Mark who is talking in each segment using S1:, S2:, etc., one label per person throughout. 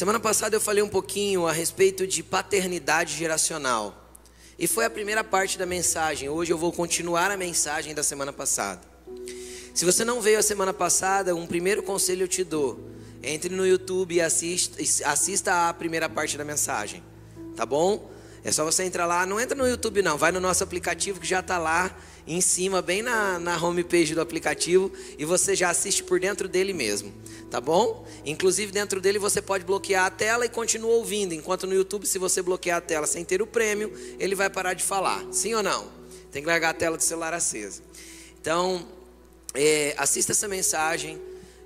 S1: Semana passada eu falei um pouquinho a respeito de paternidade geracional. E foi a primeira parte da mensagem. Hoje eu vou continuar a mensagem da semana passada. Se você não veio a semana passada, um primeiro conselho eu te dou. Entre no YouTube e assista, a primeira parte da mensagem. Tá bom? É só você entrar lá. Não entra no YouTube, não. Vai no nosso aplicativo que já está lá em cima, bem na, na homepage do aplicativo. E você já assiste por dentro dele mesmo tá bom? Inclusive dentro dele você pode bloquear a tela e continua ouvindo, enquanto no YouTube se você bloquear a tela sem ter o prêmio, ele vai parar de falar. Sim ou não? Tem que largar a tela do celular acesa. Então, é, assista essa mensagem,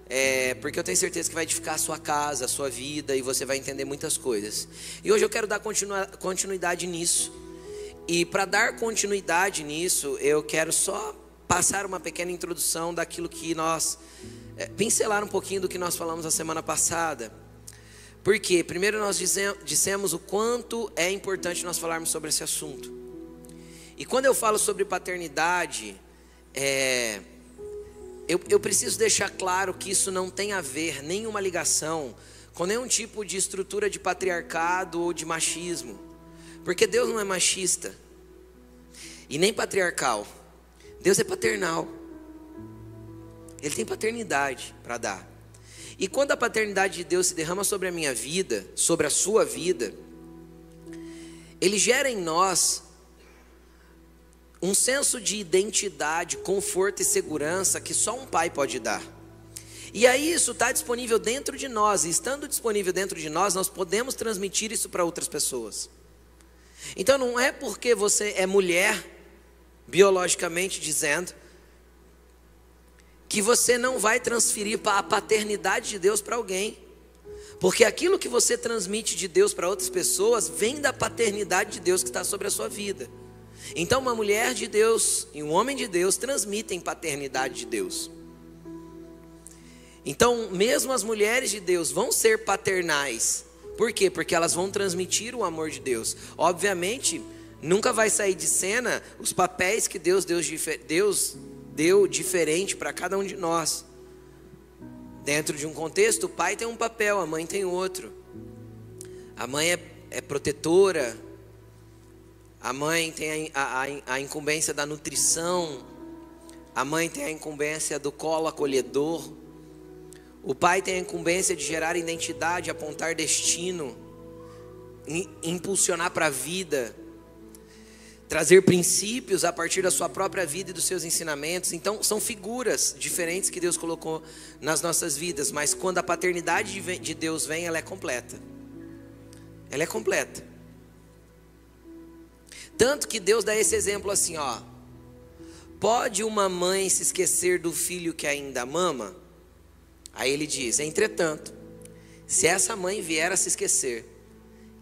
S1: é, porque eu tenho certeza que vai edificar a sua casa, a sua vida e você vai entender muitas coisas. E hoje eu quero dar continuidade nisso. E para dar continuidade nisso, eu quero só passar uma pequena introdução daquilo que nós é, pincelar um pouquinho do que nós falamos a semana passada. Porque, primeiro, nós dissemos o quanto é importante nós falarmos sobre esse assunto. E quando eu falo sobre paternidade, é, eu, eu preciso deixar claro que isso não tem a ver, nenhuma ligação com nenhum tipo de estrutura de patriarcado ou de machismo. Porque Deus não é machista e nem patriarcal. Deus é paternal. Ele tem paternidade para dar. E quando a paternidade de Deus se derrama sobre a minha vida, sobre a sua vida, ele gera em nós um senso de identidade, conforto e segurança que só um pai pode dar. E aí isso está disponível dentro de nós, e estando disponível dentro de nós, nós podemos transmitir isso para outras pessoas. Então não é porque você é mulher, biologicamente dizendo, que você não vai transferir a paternidade de Deus para alguém. Porque aquilo que você transmite de Deus para outras pessoas vem da paternidade de Deus que está sobre a sua vida. Então, uma mulher de Deus e um homem de Deus transmitem paternidade de Deus. Então, mesmo as mulheres de Deus vão ser paternais. Por quê? Porque elas vão transmitir o amor de Deus. Obviamente, nunca vai sair de cena os papéis que Deus, Deus, Deus deu diferente para cada um de nós. Dentro de um contexto, o pai tem um papel, a mãe tem outro. A mãe é, é protetora, a mãe tem a, a, a incumbência da nutrição, a mãe tem a incumbência do colo acolhedor, o pai tem a incumbência de gerar identidade, apontar destino, impulsionar para a vida trazer princípios a partir da sua própria vida e dos seus ensinamentos. Então, são figuras diferentes que Deus colocou nas nossas vidas, mas quando a paternidade de Deus vem, ela é completa. Ela é completa. Tanto que Deus dá esse exemplo assim, ó. Pode uma mãe se esquecer do filho que ainda mama? Aí ele diz: Entretanto, se essa mãe vier a se esquecer,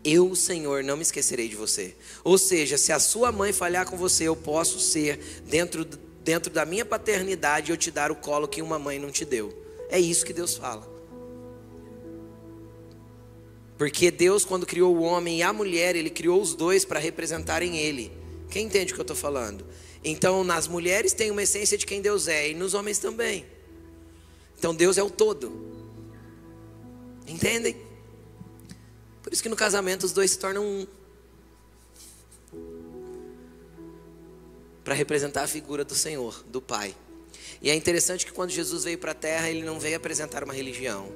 S1: eu, o Senhor, não me esquecerei de você. Ou seja, se a sua mãe falhar com você, eu posso ser, dentro, dentro da minha paternidade, eu te dar o colo que uma mãe não te deu. É isso que Deus fala. Porque Deus, quando criou o homem e a mulher, Ele criou os dois para representarem Ele. Quem entende o que eu estou falando? Então, nas mulheres tem uma essência de quem Deus é, e nos homens também. Então, Deus é o todo. Entendem? Por isso que no casamento os dois se tornam um. Para representar a figura do Senhor, do Pai. E é interessante que quando Jesus veio para a terra, ele não veio apresentar uma religião.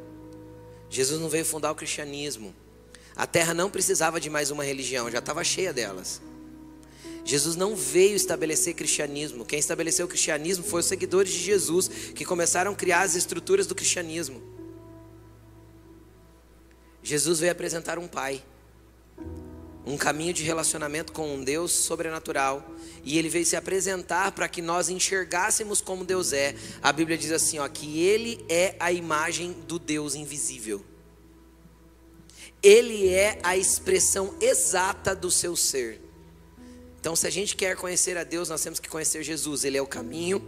S1: Jesus não veio fundar o cristianismo. A terra não precisava de mais uma religião, já estava cheia delas. Jesus não veio estabelecer cristianismo. Quem estabeleceu o cristianismo foi os seguidores de Jesus, que começaram a criar as estruturas do cristianismo. Jesus veio apresentar um pai, um caminho de relacionamento com um Deus sobrenatural, e ele veio se apresentar para que nós enxergássemos como Deus é. A Bíblia diz assim, ó, que ele é a imagem do Deus invisível. Ele é a expressão exata do seu ser. Então, se a gente quer conhecer a Deus, nós temos que conhecer Jesus. Ele é o caminho,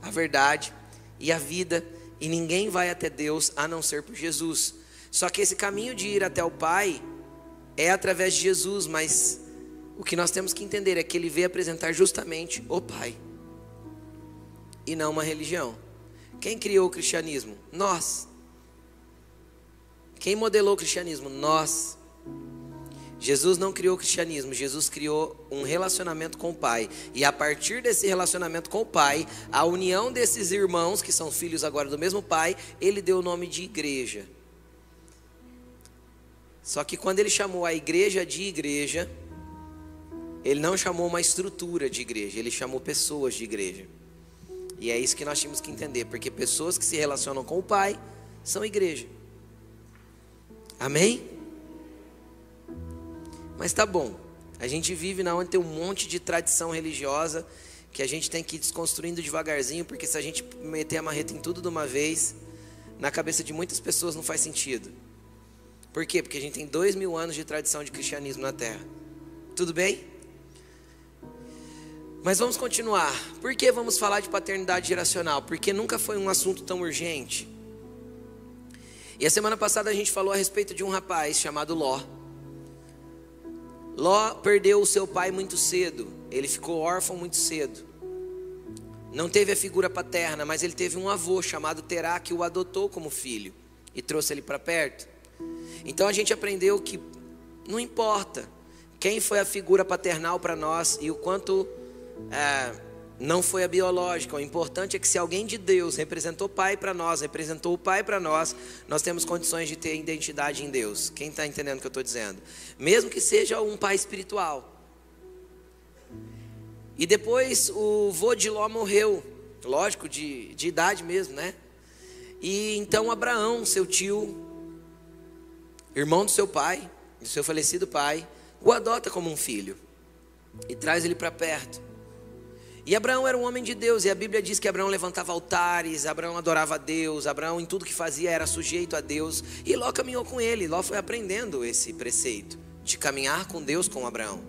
S1: a verdade e a vida, e ninguém vai até Deus a não ser por Jesus. Só que esse caminho de ir até o Pai é através de Jesus, mas o que nós temos que entender é que ele veio apresentar justamente o Pai e não uma religião. Quem criou o cristianismo? Nós. Quem modelou o cristianismo? Nós. Jesus não criou o cristianismo, Jesus criou um relacionamento com o Pai. E a partir desse relacionamento com o Pai, a união desses irmãos, que são filhos agora do mesmo Pai, ele deu o nome de igreja. Só que quando ele chamou a igreja de igreja, ele não chamou uma estrutura de igreja, ele chamou pessoas de igreja. E é isso que nós temos que entender, porque pessoas que se relacionam com o Pai são igreja. Amém? Mas tá bom. A gente vive na onde tem um monte de tradição religiosa que a gente tem que ir desconstruindo devagarzinho, porque se a gente meter a marreta em tudo de uma vez, na cabeça de muitas pessoas não faz sentido. Por quê? Porque a gente tem dois mil anos de tradição de cristianismo na Terra. Tudo bem? Mas vamos continuar. Por que vamos falar de paternidade geracional? Porque nunca foi um assunto tão urgente. E a semana passada a gente falou a respeito de um rapaz chamado Ló. Ló perdeu o seu pai muito cedo, ele ficou órfão muito cedo. Não teve a figura paterna, mas ele teve um avô chamado Terá que o adotou como filho e trouxe ele para perto. Então a gente aprendeu que não importa quem foi a figura paternal para nós e o quanto é, não foi a biológica. O importante é que se alguém de Deus representou pai para nós, representou o pai para nós, nós temos condições de ter identidade em Deus. Quem está entendendo o que eu estou dizendo? Mesmo que seja um pai espiritual. E depois o vô de Ló morreu, lógico, de, de idade mesmo, né? E então Abraão, seu tio, irmão do seu pai, do seu falecido pai, o adota como um filho e traz ele para perto. E Abraão era um homem de Deus, e a Bíblia diz que Abraão levantava altares, Abraão adorava a Deus, Abraão em tudo que fazia era sujeito a Deus, e Ló caminhou com ele, Ló foi aprendendo esse preceito de caminhar com Deus com Abraão.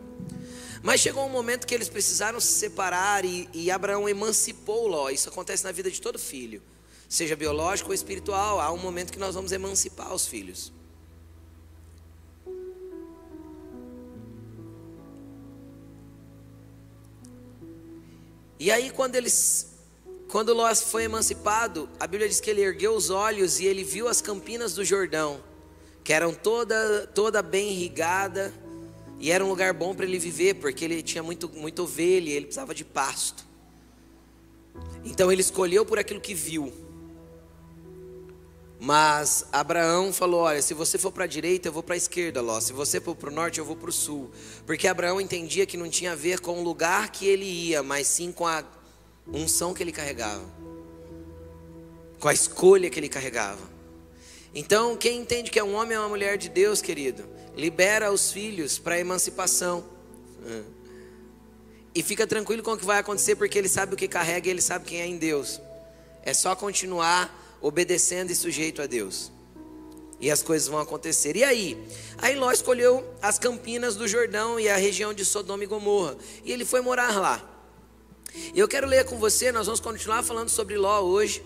S1: Mas chegou um momento que eles precisaram se separar e, e Abraão emancipou Ló. Isso acontece na vida de todo filho, seja biológico ou espiritual. Há um momento que nós vamos emancipar os filhos. E aí quando eles quando Ló foi emancipado, a Bíblia diz que ele ergueu os olhos e ele viu as campinas do Jordão, que eram toda toda bem irrigada, e era um lugar bom para ele viver, porque ele tinha muito muita ovelha, ele precisava de pasto. Então ele escolheu por aquilo que viu. Mas Abraão falou: Olha, se você for para a direita, eu vou para a esquerda, Ló. Se você for para o norte, eu vou para o sul. Porque Abraão entendia que não tinha a ver com o lugar que ele ia, mas sim com a unção que ele carregava, com a escolha que ele carregava. Então, quem entende que é um homem ou uma mulher de Deus, querido, libera os filhos para a emancipação. E fica tranquilo com o que vai acontecer, porque ele sabe o que carrega e ele sabe quem é em Deus. É só continuar obedecendo e sujeito a Deus. E as coisas vão acontecer. E aí? Aí Ló escolheu as campinas do Jordão e a região de Sodoma e Gomorra. E ele foi morar lá. E eu quero ler com você, nós vamos continuar falando sobre Ló hoje.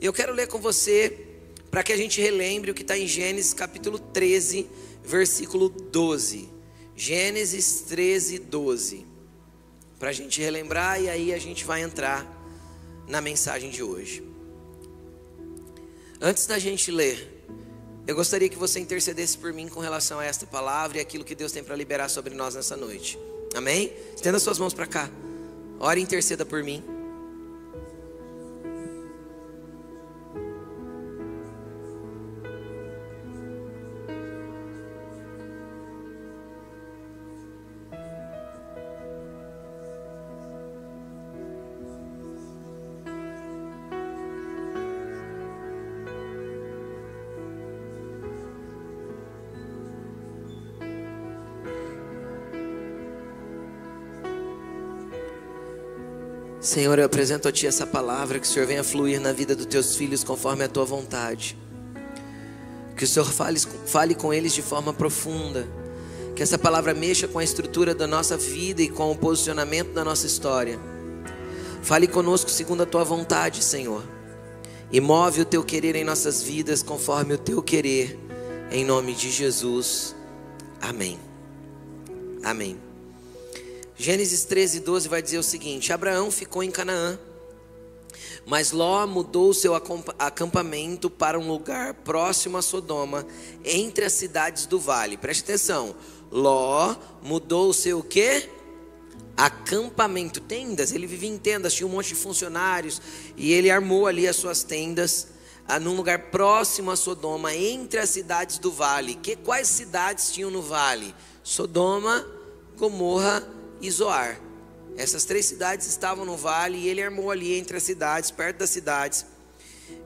S1: Eu quero ler com você para que a gente relembre o que está em Gênesis capítulo 13, versículo 12. Gênesis 13, 12. Para a gente relembrar e aí a gente vai entrar na mensagem de hoje. Antes da gente ler, eu gostaria que você intercedesse por mim com relação a esta palavra e aquilo que Deus tem para liberar sobre nós nessa noite. Amém? Estenda suas mãos para cá. Ore e interceda por mim. Senhor, eu apresento a Ti essa palavra, que o Senhor venha fluir na vida dos Teus filhos conforme a Tua vontade. Que o Senhor fale, fale com eles de forma profunda. Que essa palavra mexa com a estrutura da nossa vida e com o posicionamento da nossa história. Fale conosco segundo a Tua vontade, Senhor. E move o Teu querer em nossas vidas conforme o Teu querer. Em nome de Jesus. Amém. Amém. Gênesis 13, 12 vai dizer o seguinte: Abraão ficou em Canaã Mas Ló mudou seu acampamento para um lugar próximo a Sodoma, entre as cidades do vale. Preste atenção. Ló mudou o seu quê? Acampamento, tendas. Ele vivia em tendas, tinha um monte de funcionários e ele armou ali as suas tendas ah, num lugar próximo a Sodoma, entre as cidades do vale. Que quais cidades tinham no vale? Sodoma, Gomorra e Zoar. Essas três cidades estavam no vale e ele armou ali entre as cidades, perto das cidades,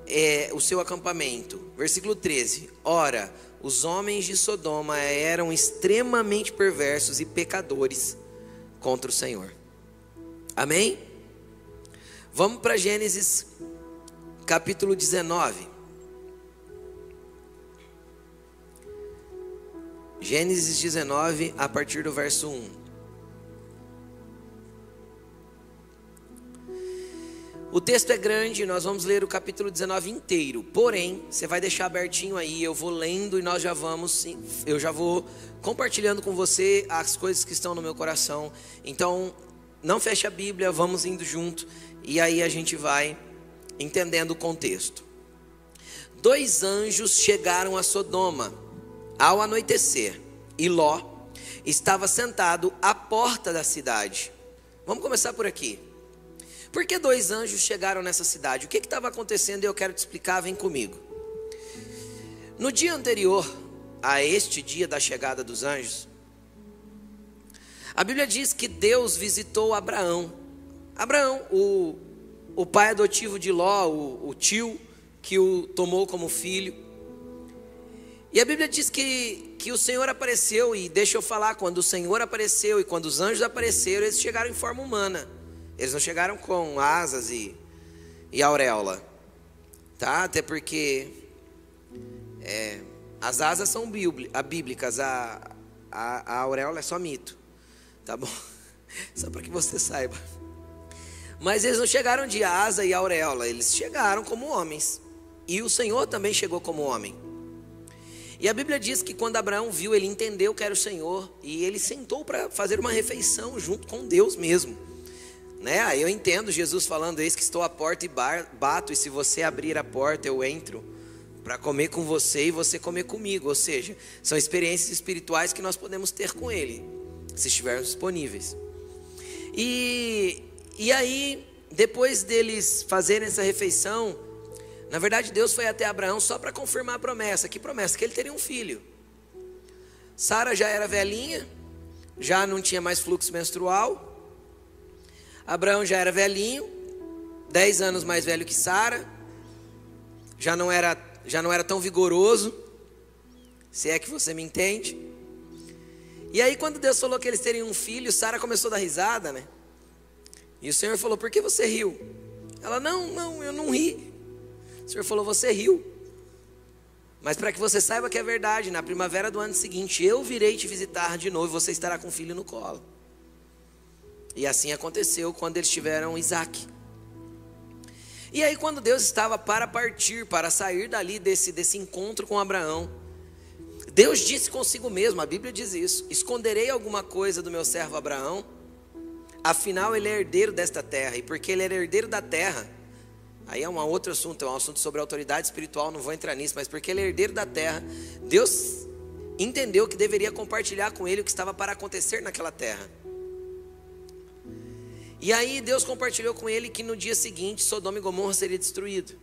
S1: é, o seu acampamento. Versículo 13: Ora, os homens de Sodoma eram extremamente perversos e pecadores contra o Senhor. Amém? Vamos para Gênesis capítulo 19. Gênesis 19, a partir do verso 1. O texto é grande, nós vamos ler o capítulo 19 inteiro. Porém, você vai deixar abertinho aí, eu vou lendo e nós já vamos, eu já vou compartilhando com você as coisas que estão no meu coração. Então, não feche a Bíblia, vamos indo junto e aí a gente vai entendendo o contexto. Dois anjos chegaram a Sodoma ao anoitecer, e Ló estava sentado à porta da cidade. Vamos começar por aqui. Por que dois anjos chegaram nessa cidade? O que estava acontecendo? Eu quero te explicar, vem comigo. No dia anterior a este dia da chegada dos anjos, a Bíblia diz que Deus visitou Abraão. Abraão, o, o pai adotivo de Ló, o, o tio que o tomou como filho. E a Bíblia diz que, que o Senhor apareceu, e deixa eu falar, quando o Senhor apareceu e quando os anjos apareceram, eles chegaram em forma humana. Eles não chegaram com asas e, e auréola, tá? Até porque é, as asas são bíblicas, a, a, a auréola é só mito, tá bom? Só para que você saiba. Mas eles não chegaram de asa e auréola, eles chegaram como homens. E o Senhor também chegou como homem. E a Bíblia diz que quando Abraão viu, ele entendeu que era o Senhor e ele sentou para fazer uma refeição junto com Deus mesmo. Né? Aí eu entendo Jesus falando: Eis que estou à porta e bato, e se você abrir a porta, eu entro para comer com você e você comer comigo. Ou seja, são experiências espirituais que nós podemos ter com Ele, se estivermos disponíveis. E, e aí, depois deles fazerem essa refeição, na verdade Deus foi até Abraão só para confirmar a promessa. Que promessa? Que ele teria um filho. Sara já era velhinha, já não tinha mais fluxo menstrual. Abraão já era velhinho, dez anos mais velho que Sara, já não era já não era tão vigoroso, se é que você me entende. E aí quando Deus falou que eles teriam um filho, Sara começou a dar risada, né? E o Senhor falou: "Por que você riu?" Ela: "Não, não, eu não ri." O Senhor falou: "Você riu." Mas para que você saiba que é verdade, na primavera do ano seguinte eu virei te visitar de novo e você estará com o filho no colo. E assim aconteceu quando eles tiveram Isaac. E aí, quando Deus estava para partir, para sair dali desse, desse encontro com Abraão, Deus disse consigo mesmo, a Bíblia diz isso: Esconderei alguma coisa do meu servo Abraão, afinal ele é herdeiro desta terra, e porque ele é herdeiro da terra, aí é um outro assunto, é um assunto sobre autoridade espiritual, não vou entrar nisso, mas porque ele é herdeiro da terra, Deus entendeu que deveria compartilhar com ele o que estava para acontecer naquela terra. E aí Deus compartilhou com ele que no dia seguinte Sodoma e Gomorra seria destruído.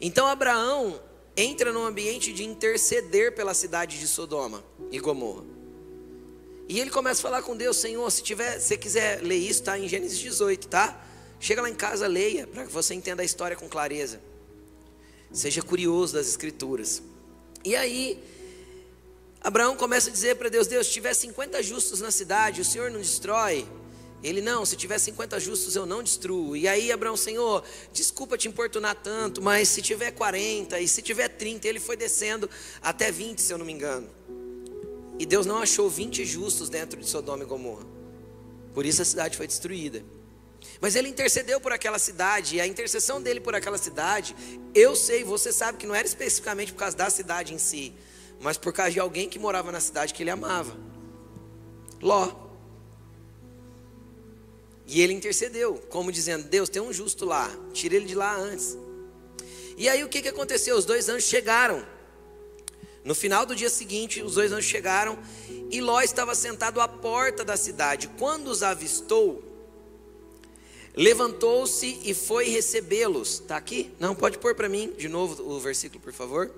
S1: Então Abraão entra num ambiente de interceder pela cidade de Sodoma e Gomorra. E ele começa a falar com Deus, Senhor, se tiver, se quiser ler isso, está em Gênesis 18, tá? Chega lá em casa, leia, para que você entenda a história com clareza. Seja curioso das escrituras. E aí, Abraão começa a dizer para Deus: Deus, se tiver 50 justos na cidade, o Senhor não destrói. Ele, não, se tiver 50 justos eu não destruo. E aí Abraão, Senhor, desculpa te importunar tanto, mas se tiver 40 e se tiver 30, ele foi descendo até 20, se eu não me engano. E Deus não achou 20 justos dentro de Sodoma e Gomorra. Por isso a cidade foi destruída. Mas ele intercedeu por aquela cidade, e a intercessão dele por aquela cidade, eu sei, você sabe que não era especificamente por causa da cidade em si, mas por causa de alguém que morava na cidade que ele amava. Ló. E ele intercedeu, como dizendo: Deus, tem um justo lá, tira ele de lá antes. E aí o que, que aconteceu? Os dois anjos chegaram. No final do dia seguinte, os dois anjos chegaram e Ló estava sentado à porta da cidade. Quando os avistou, levantou-se e foi recebê-los. Está aqui? Não, pode pôr para mim de novo o versículo, por favor.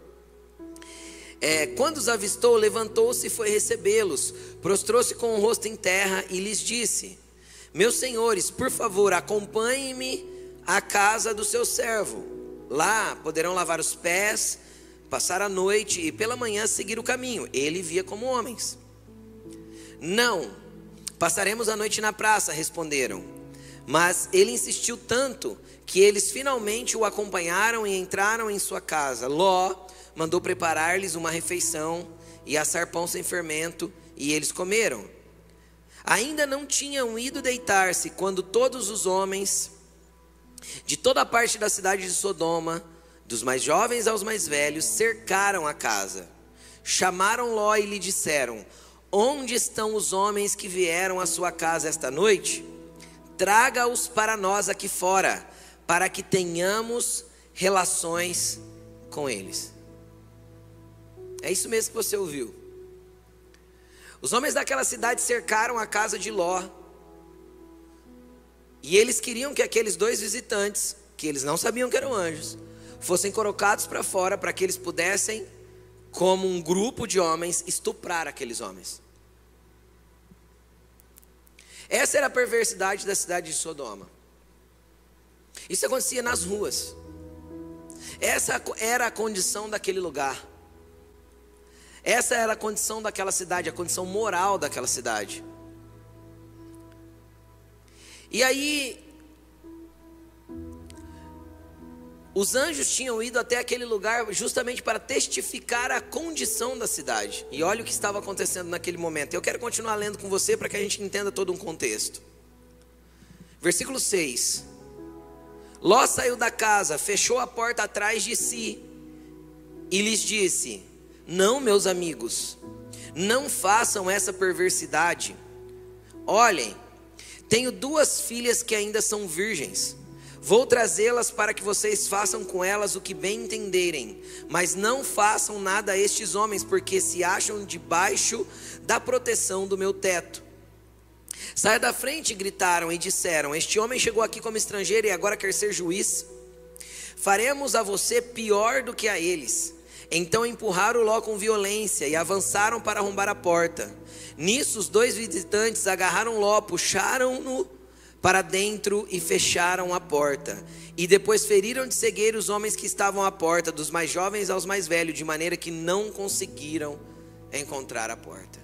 S1: É, quando os avistou, levantou-se e foi recebê-los, prostrou-se com o rosto em terra e lhes disse: Meus senhores, por favor, acompanhem-me à casa do seu servo. Lá poderão lavar os pés, passar a noite e pela manhã seguir o caminho. Ele via como homens. Não, passaremos a noite na praça, responderam. Mas ele insistiu tanto que eles finalmente o acompanharam e entraram em sua casa. Ló mandou preparar-lhes uma refeição e assar pão sem fermento, e eles comeram. Ainda não tinham ido deitar-se quando todos os homens de toda a parte da cidade de Sodoma, dos mais jovens aos mais velhos, cercaram a casa. Chamaram Ló e lhe disseram: Onde estão os homens que vieram à sua casa esta noite? Traga-os para nós aqui fora, para que tenhamos relações com eles. É isso mesmo que você ouviu. Os homens daquela cidade cercaram a casa de Ló. E eles queriam que aqueles dois visitantes, que eles não sabiam que eram anjos, fossem colocados para fora para que eles pudessem, como um grupo de homens, estuprar aqueles homens. Essa era a perversidade da cidade de Sodoma. Isso acontecia nas ruas. Essa era a condição daquele lugar. Essa era a condição daquela cidade, a condição moral daquela cidade. E aí, Os anjos tinham ido até aquele lugar justamente para testificar a condição da cidade. E olha o que estava acontecendo naquele momento. Eu quero continuar lendo com você para que a gente entenda todo um contexto. Versículo 6. Ló saiu da casa, fechou a porta atrás de si e lhes disse: Não, meus amigos, não façam essa perversidade. Olhem, tenho duas filhas que ainda são virgens. Vou trazê-las para que vocês façam com elas o que bem entenderem, mas não façam nada a estes homens, porque se acham debaixo da proteção do meu teto. Saia da frente, gritaram e disseram: Este homem chegou aqui como estrangeiro e agora quer ser juiz. Faremos a você pior do que a eles. Então empurraram Ló com violência e avançaram para arrombar a porta. Nisso, os dois visitantes agarraram Ló, puxaram-no para dentro e fecharam a porta. E depois feriram de cegueira os homens que estavam à porta, dos mais jovens aos mais velhos, de maneira que não conseguiram encontrar a porta.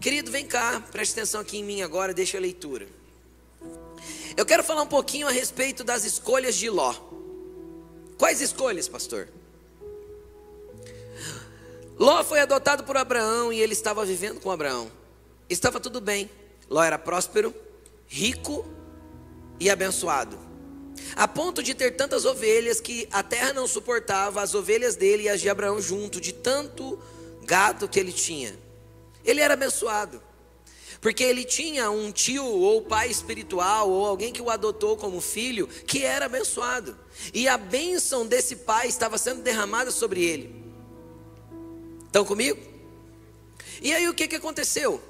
S1: Querido, vem cá, preste atenção aqui em mim agora, deixa a leitura. Eu quero falar um pouquinho a respeito das escolhas de Ló. Quais escolhas, pastor? Ló foi adotado por Abraão e ele estava vivendo com Abraão. Estava tudo bem. Ló era próspero, rico e abençoado. A ponto de ter tantas ovelhas que a terra não suportava as ovelhas dele e as de Abraão junto, de tanto gado que ele tinha. Ele era abençoado. Porque ele tinha um tio ou pai espiritual ou alguém que o adotou como filho que era abençoado. E a bênção desse pai estava sendo derramada sobre ele. Estão comigo? E aí o que, que aconteceu?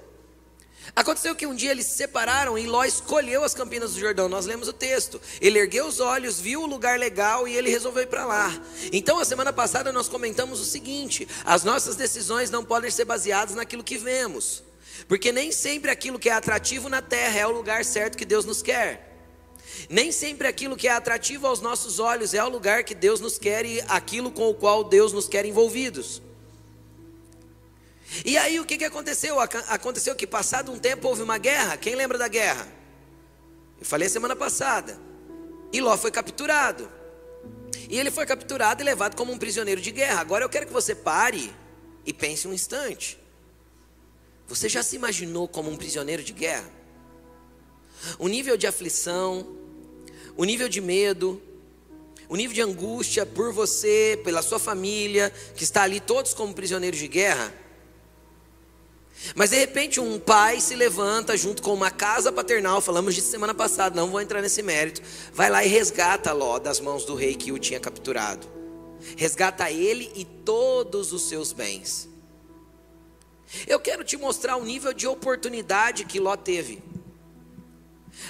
S1: Aconteceu que um dia eles se separaram e Ló escolheu as campinas do Jordão. Nós lemos o texto. Ele ergueu os olhos, viu o lugar legal e ele resolveu ir para lá. Então, a semana passada nós comentamos o seguinte: as nossas decisões não podem ser baseadas naquilo que vemos, porque nem sempre aquilo que é atrativo na terra é o lugar certo que Deus nos quer. Nem sempre aquilo que é atrativo aos nossos olhos é o lugar que Deus nos quer e aquilo com o qual Deus nos quer envolvidos. E aí o que, que aconteceu? Aconteceu que passado um tempo houve uma guerra. Quem lembra da guerra? Eu falei semana passada. E Ló foi capturado. E ele foi capturado e levado como um prisioneiro de guerra. Agora eu quero que você pare e pense um instante. Você já se imaginou como um prisioneiro de guerra? O nível de aflição, o nível de medo, o nível de angústia por você, pela sua família, que está ali todos como prisioneiros de guerra. Mas de repente um pai se levanta junto com uma casa paternal, falamos disso semana passada, não vou entrar nesse mérito, vai lá e resgata Ló das mãos do rei que o tinha capturado. Resgata ele e todos os seus bens. Eu quero te mostrar o nível de oportunidade que Ló teve.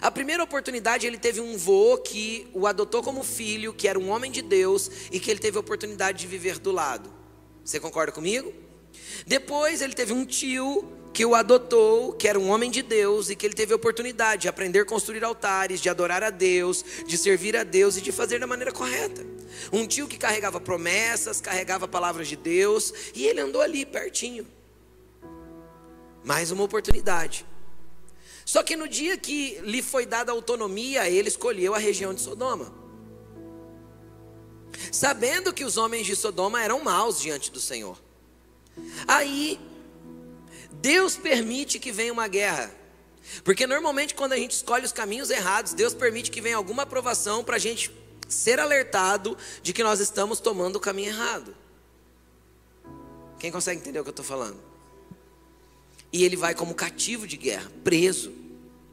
S1: A primeira oportunidade, ele teve um vô que o adotou como filho, que era um homem de Deus e que ele teve a oportunidade de viver do lado. Você concorda comigo? Depois, ele teve um tio que o adotou, que era um homem de Deus e que ele teve a oportunidade de aprender a construir altares, de adorar a Deus, de servir a Deus e de fazer da maneira correta. Um tio que carregava promessas, carregava palavras de Deus e ele andou ali pertinho. Mais uma oportunidade. Só que no dia que lhe foi dada autonomia, ele escolheu a região de Sodoma. Sabendo que os homens de Sodoma eram maus diante do Senhor. Aí, Deus permite que venha uma guerra. Porque normalmente, quando a gente escolhe os caminhos errados, Deus permite que venha alguma aprovação para a gente ser alertado de que nós estamos tomando o caminho errado. Quem consegue entender o que eu estou falando? E ele vai como cativo de guerra, preso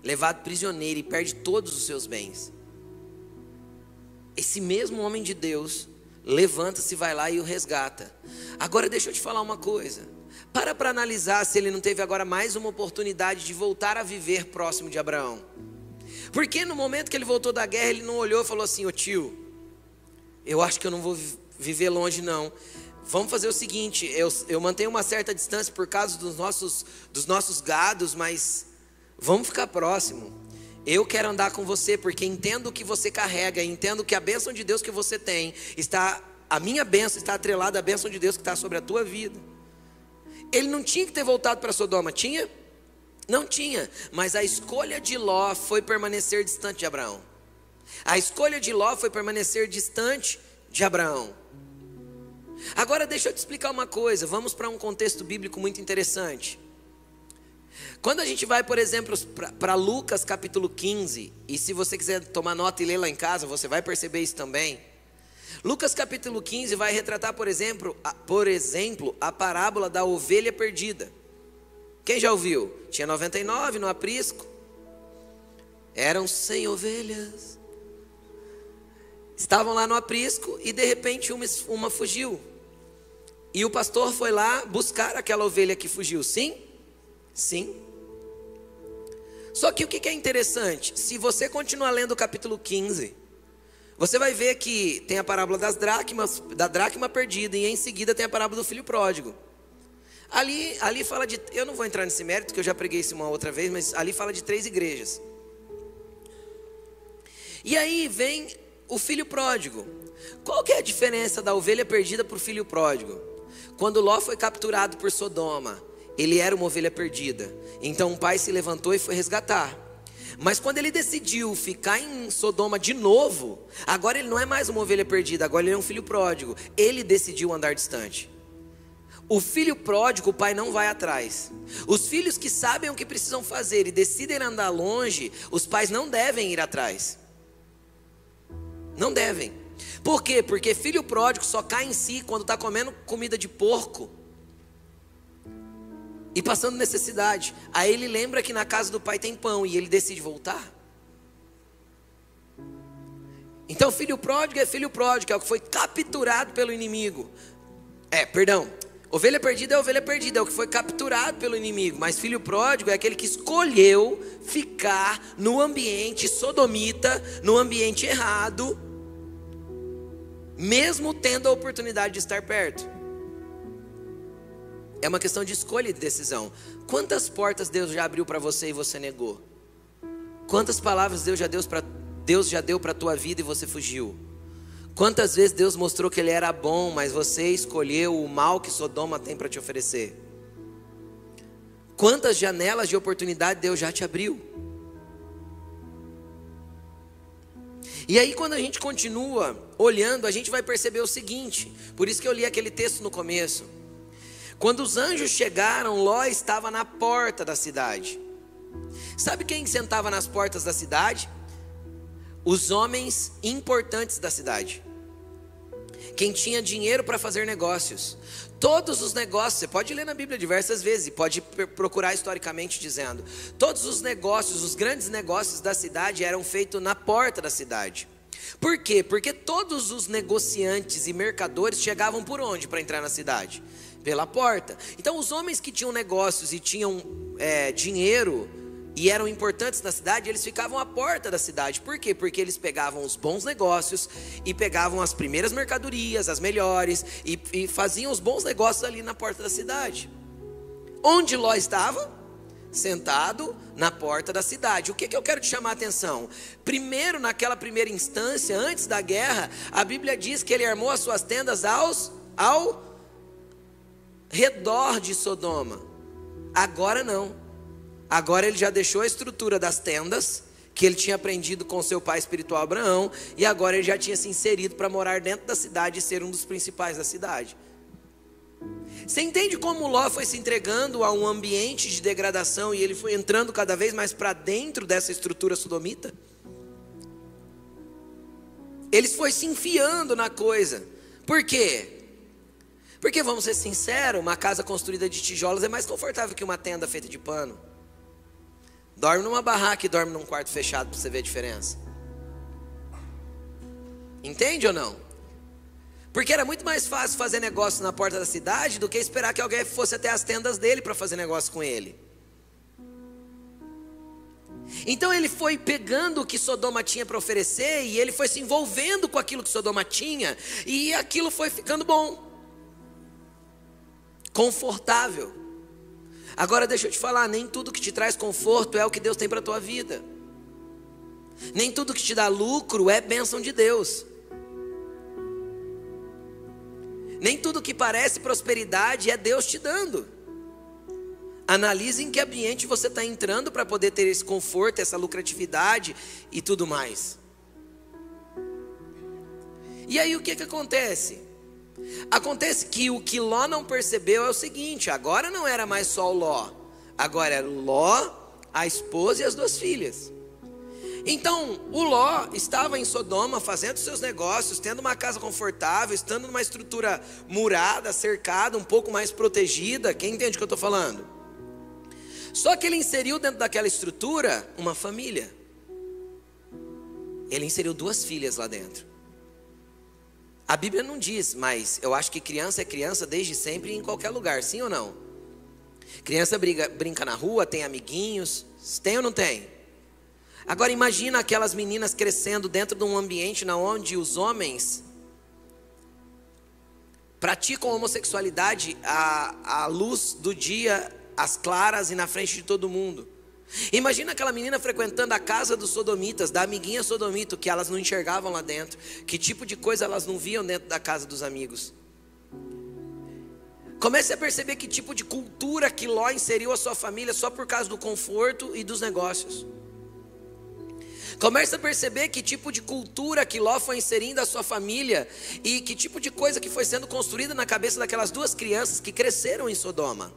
S1: levado prisioneiro e perde todos os seus bens. Esse mesmo homem de Deus levanta-se, vai lá e o resgata. Agora deixa eu te falar uma coisa. Para para analisar se ele não teve agora mais uma oportunidade de voltar a viver próximo de Abraão. Porque no momento que ele voltou da guerra, ele não olhou e falou assim: Ô tio, eu acho que eu não vou viver longe, não. Vamos fazer o seguinte: eu, eu mantenho uma certa distância por causa dos nossos, dos nossos gados, mas Vamos ficar próximo. Eu quero andar com você porque entendo o que você carrega, entendo que a bênção de Deus que você tem está, a minha bênção está atrelada à bênção de Deus que está sobre a tua vida. Ele não tinha que ter voltado para Sodoma, tinha? Não tinha, mas a escolha de Ló foi permanecer distante de Abraão. A escolha de Ló foi permanecer distante de Abraão. Agora deixa eu te explicar uma coisa, vamos para um contexto bíblico muito interessante. Quando a gente vai, por exemplo, para Lucas capítulo 15, e se você quiser tomar nota e ler lá em casa, você vai perceber isso também. Lucas capítulo 15 vai retratar, por exemplo, a, por exemplo, a parábola da ovelha perdida. Quem já ouviu? Tinha 99 no aprisco. Eram 100 ovelhas. Estavam lá no aprisco e de repente uma, uma fugiu. E o pastor foi lá buscar aquela ovelha que fugiu. Sim? Sim. Só que o que é interessante? Se você continuar lendo o capítulo 15, você vai ver que tem a parábola das dracmas, da dracma perdida, e em seguida tem a parábola do filho pródigo. Ali, ali fala de. Eu não vou entrar nesse mérito, que eu já preguei isso uma outra vez, mas ali fala de três igrejas. E aí vem o filho pródigo. Qual que é a diferença da ovelha perdida para o filho pródigo? Quando Ló foi capturado por Sodoma, ele era uma ovelha perdida. Então o pai se levantou e foi resgatar. Mas quando ele decidiu ficar em Sodoma de novo, agora ele não é mais uma ovelha perdida, agora ele é um filho pródigo. Ele decidiu andar distante. O filho pródigo, o pai não vai atrás. Os filhos que sabem o que precisam fazer e decidem andar longe, os pais não devem ir atrás. Não devem. Por quê? Porque filho pródigo só cai em si quando está comendo comida de porco e passando necessidade. Aí ele lembra que na casa do pai tem pão e ele decide voltar. Então, filho pródigo é filho pródigo, é o que foi capturado pelo inimigo. É, perdão. Ovelha perdida é ovelha perdida, é o que foi capturado pelo inimigo. Mas filho pródigo é aquele que escolheu ficar no ambiente sodomita, no ambiente errado, mesmo tendo a oportunidade de estar perto. É uma questão de escolha e de decisão. Quantas portas Deus já abriu para você e você negou? Quantas palavras Deus já deu para Deus já deu para tua vida e você fugiu? Quantas vezes Deus mostrou que ele era bom, mas você escolheu o mal que Sodoma tem para te oferecer? Quantas janelas de oportunidade Deus já te abriu? E aí, quando a gente continua olhando, a gente vai perceber o seguinte: por isso que eu li aquele texto no começo. Quando os anjos chegaram, Ló estava na porta da cidade. Sabe quem sentava nas portas da cidade? Os homens importantes da cidade. Quem tinha dinheiro para fazer negócios. Todos os negócios, você pode ler na Bíblia diversas vezes, pode procurar historicamente dizendo, todos os negócios, os grandes negócios da cidade eram feitos na porta da cidade. Por quê? Porque todos os negociantes e mercadores chegavam por onde para entrar na cidade? Pela porta. Então, os homens que tinham negócios e tinham é, dinheiro e eram importantes na cidade, eles ficavam à porta da cidade. Por quê? Porque eles pegavam os bons negócios e pegavam as primeiras mercadorias, as melhores, e, e faziam os bons negócios ali na porta da cidade. Onde Ló estava? Sentado na porta da cidade. O que, que eu quero te chamar a atenção? Primeiro, naquela primeira instância, antes da guerra, a Bíblia diz que ele armou as suas tendas aos, ao redor de Sodoma. Agora não. Agora ele já deixou a estrutura das tendas, que ele tinha aprendido com seu pai espiritual Abraão, e agora ele já tinha se inserido para morar dentro da cidade e ser um dos principais da cidade. Você entende como Ló foi se entregando a um ambiente de degradação e ele foi entrando cada vez mais para dentro dessa estrutura sodomita? Ele foi se enfiando na coisa. Por quê? Porque, vamos ser sinceros, uma casa construída de tijolos é mais confortável que uma tenda feita de pano. Dorme numa barraca e dorme num quarto fechado para você ver a diferença. Entende ou não? Porque era muito mais fácil fazer negócio na porta da cidade do que esperar que alguém fosse até as tendas dele para fazer negócio com ele. Então ele foi pegando o que Sodoma tinha para oferecer e ele foi se envolvendo com aquilo que Sodoma tinha, e aquilo foi ficando bom, confortável. Agora deixa eu te falar, nem tudo que te traz conforto é o que Deus tem para a tua vida. Nem tudo que te dá lucro é bênção de Deus. Nem tudo que parece prosperidade é Deus te dando. Analise em que ambiente você está entrando para poder ter esse conforto, essa lucratividade e tudo mais. E aí o que, que acontece? Acontece que o que Ló não percebeu é o seguinte: agora não era mais só o Ló, agora era Ló, a esposa e as duas filhas. Então, o Ló estava em Sodoma fazendo seus negócios, tendo uma casa confortável, estando numa estrutura murada, cercada, um pouco mais protegida. Quem entende o que eu estou falando? Só que ele inseriu dentro daquela estrutura uma família. Ele inseriu duas filhas lá dentro. A Bíblia não diz, mas eu acho que criança é criança desde sempre em qualquer lugar, sim ou não? Criança briga, brinca na rua, tem amiguinhos, tem ou não tem? Agora imagina aquelas meninas crescendo dentro de um ambiente na onde os homens praticam homossexualidade à, à luz do dia, às claras e na frente de todo mundo. Imagina aquela menina frequentando a casa dos sodomitas, da amiguinha sodomita, que elas não enxergavam lá dentro. Que tipo de coisa elas não viam dentro da casa dos amigos. Comece a perceber que tipo de cultura que Ló inseriu a sua família só por causa do conforto e dos negócios. Comece a perceber que tipo de cultura que Ló foi inserindo a sua família e que tipo de coisa que foi sendo construída na cabeça daquelas duas crianças que cresceram em Sodoma.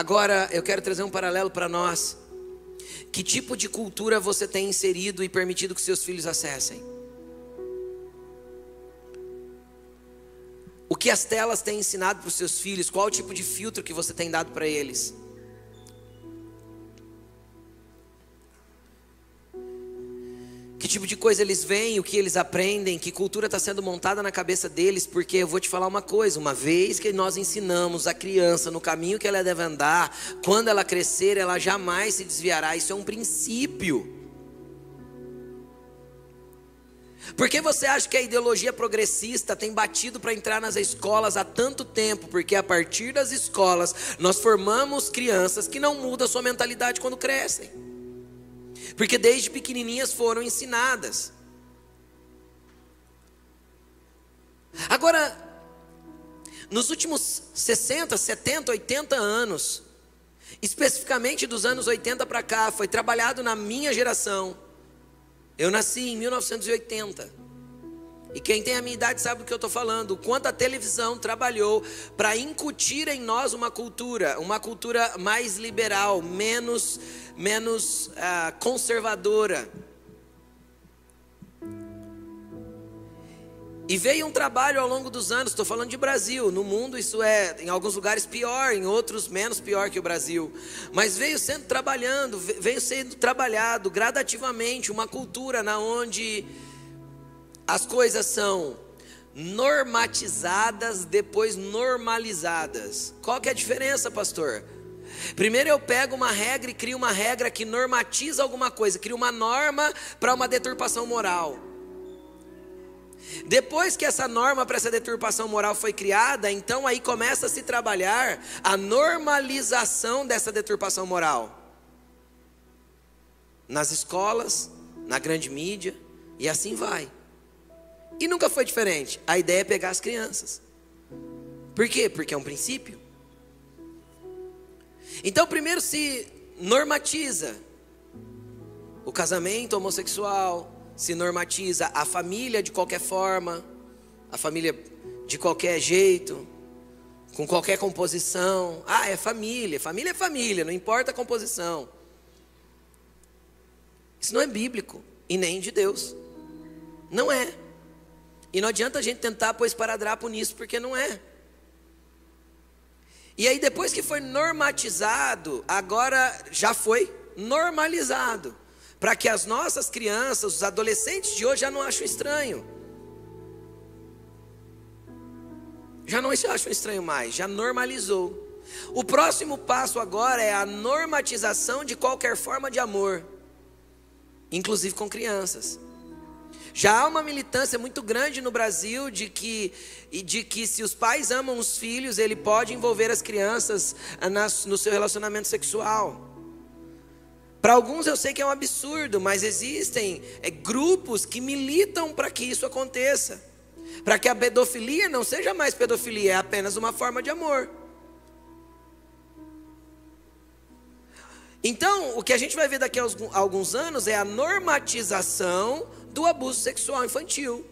S1: Agora eu quero trazer um paralelo para nós. Que tipo de cultura você tem inserido e permitido que seus filhos acessem? O que as telas têm ensinado para os seus filhos? Qual o tipo de filtro que você tem dado para eles? Tipo de coisa eles veem, o que eles aprendem, que cultura está sendo montada na cabeça deles, porque eu vou te falar uma coisa: uma vez que nós ensinamos a criança no caminho que ela deve andar, quando ela crescer, ela jamais se desviará. Isso é um princípio. Por que você acha que a ideologia progressista tem batido para entrar nas escolas há tanto tempo? Porque a partir das escolas nós formamos crianças que não mudam a sua mentalidade quando crescem porque desde pequenininhas foram ensinadas. Agora, nos últimos 60, 70, 80 anos, especificamente dos anos 80 para cá, foi trabalhado na minha geração. Eu nasci em 1980. E quem tem a minha idade sabe do que eu estou falando. O quanto a televisão trabalhou para incutir em nós uma cultura, uma cultura mais liberal, menos, menos uh, conservadora. E veio um trabalho ao longo dos anos, estou falando de Brasil, no mundo isso é em alguns lugares pior, em outros menos pior que o Brasil. Mas veio sendo trabalhando, veio sendo trabalhado gradativamente uma cultura na onde as coisas são normatizadas, depois normalizadas. Qual que é a diferença, pastor? Primeiro eu pego uma regra e crio uma regra que normatiza alguma coisa, crio uma norma para uma deturpação moral. Depois que essa norma para essa deturpação moral foi criada, então aí começa a se trabalhar a normalização dessa deturpação moral. Nas escolas, na grande mídia, e assim vai. E nunca foi diferente. A ideia é pegar as crianças. Por quê? Porque é um princípio. Então, primeiro se normatiza o casamento homossexual, se normatiza a família de qualquer forma, a família de qualquer jeito, com qualquer composição. Ah, é família, família é família, não importa a composição. Isso não é bíblico e nem de Deus. Não é. E não adianta a gente tentar pôr esparadrapo nisso, porque não é. E aí, depois que foi normatizado, agora já foi normalizado para que as nossas crianças, os adolescentes de hoje já não acham estranho. Já não acham estranho mais, já normalizou. O próximo passo agora é a normatização de qualquer forma de amor, inclusive com crianças. Já há uma militância muito grande no Brasil de que, de que se os pais amam os filhos, ele pode envolver as crianças no seu relacionamento sexual. Para alguns eu sei que é um absurdo, mas existem é, grupos que militam para que isso aconteça. Para que a pedofilia não seja mais pedofilia, é apenas uma forma de amor. Então, o que a gente vai ver daqui a alguns anos é a normatização do abuso sexual infantil.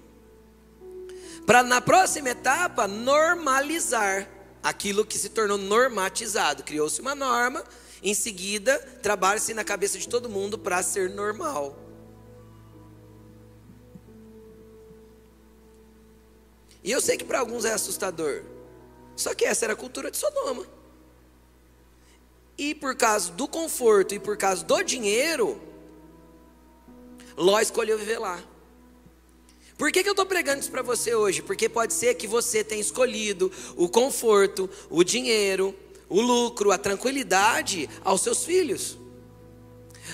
S1: Para na próxima etapa normalizar aquilo que se tornou normatizado. Criou-se uma norma em seguida, trabalha-se na cabeça de todo mundo para ser normal. E eu sei que para alguns é assustador. Só que essa era a cultura de Sodoma. E por causa do conforto e por causa do dinheiro, Ló escolheu viver lá. Por que, que eu estou pregando isso para você hoje? Porque pode ser que você tenha escolhido o conforto, o dinheiro, o lucro, a tranquilidade aos seus filhos.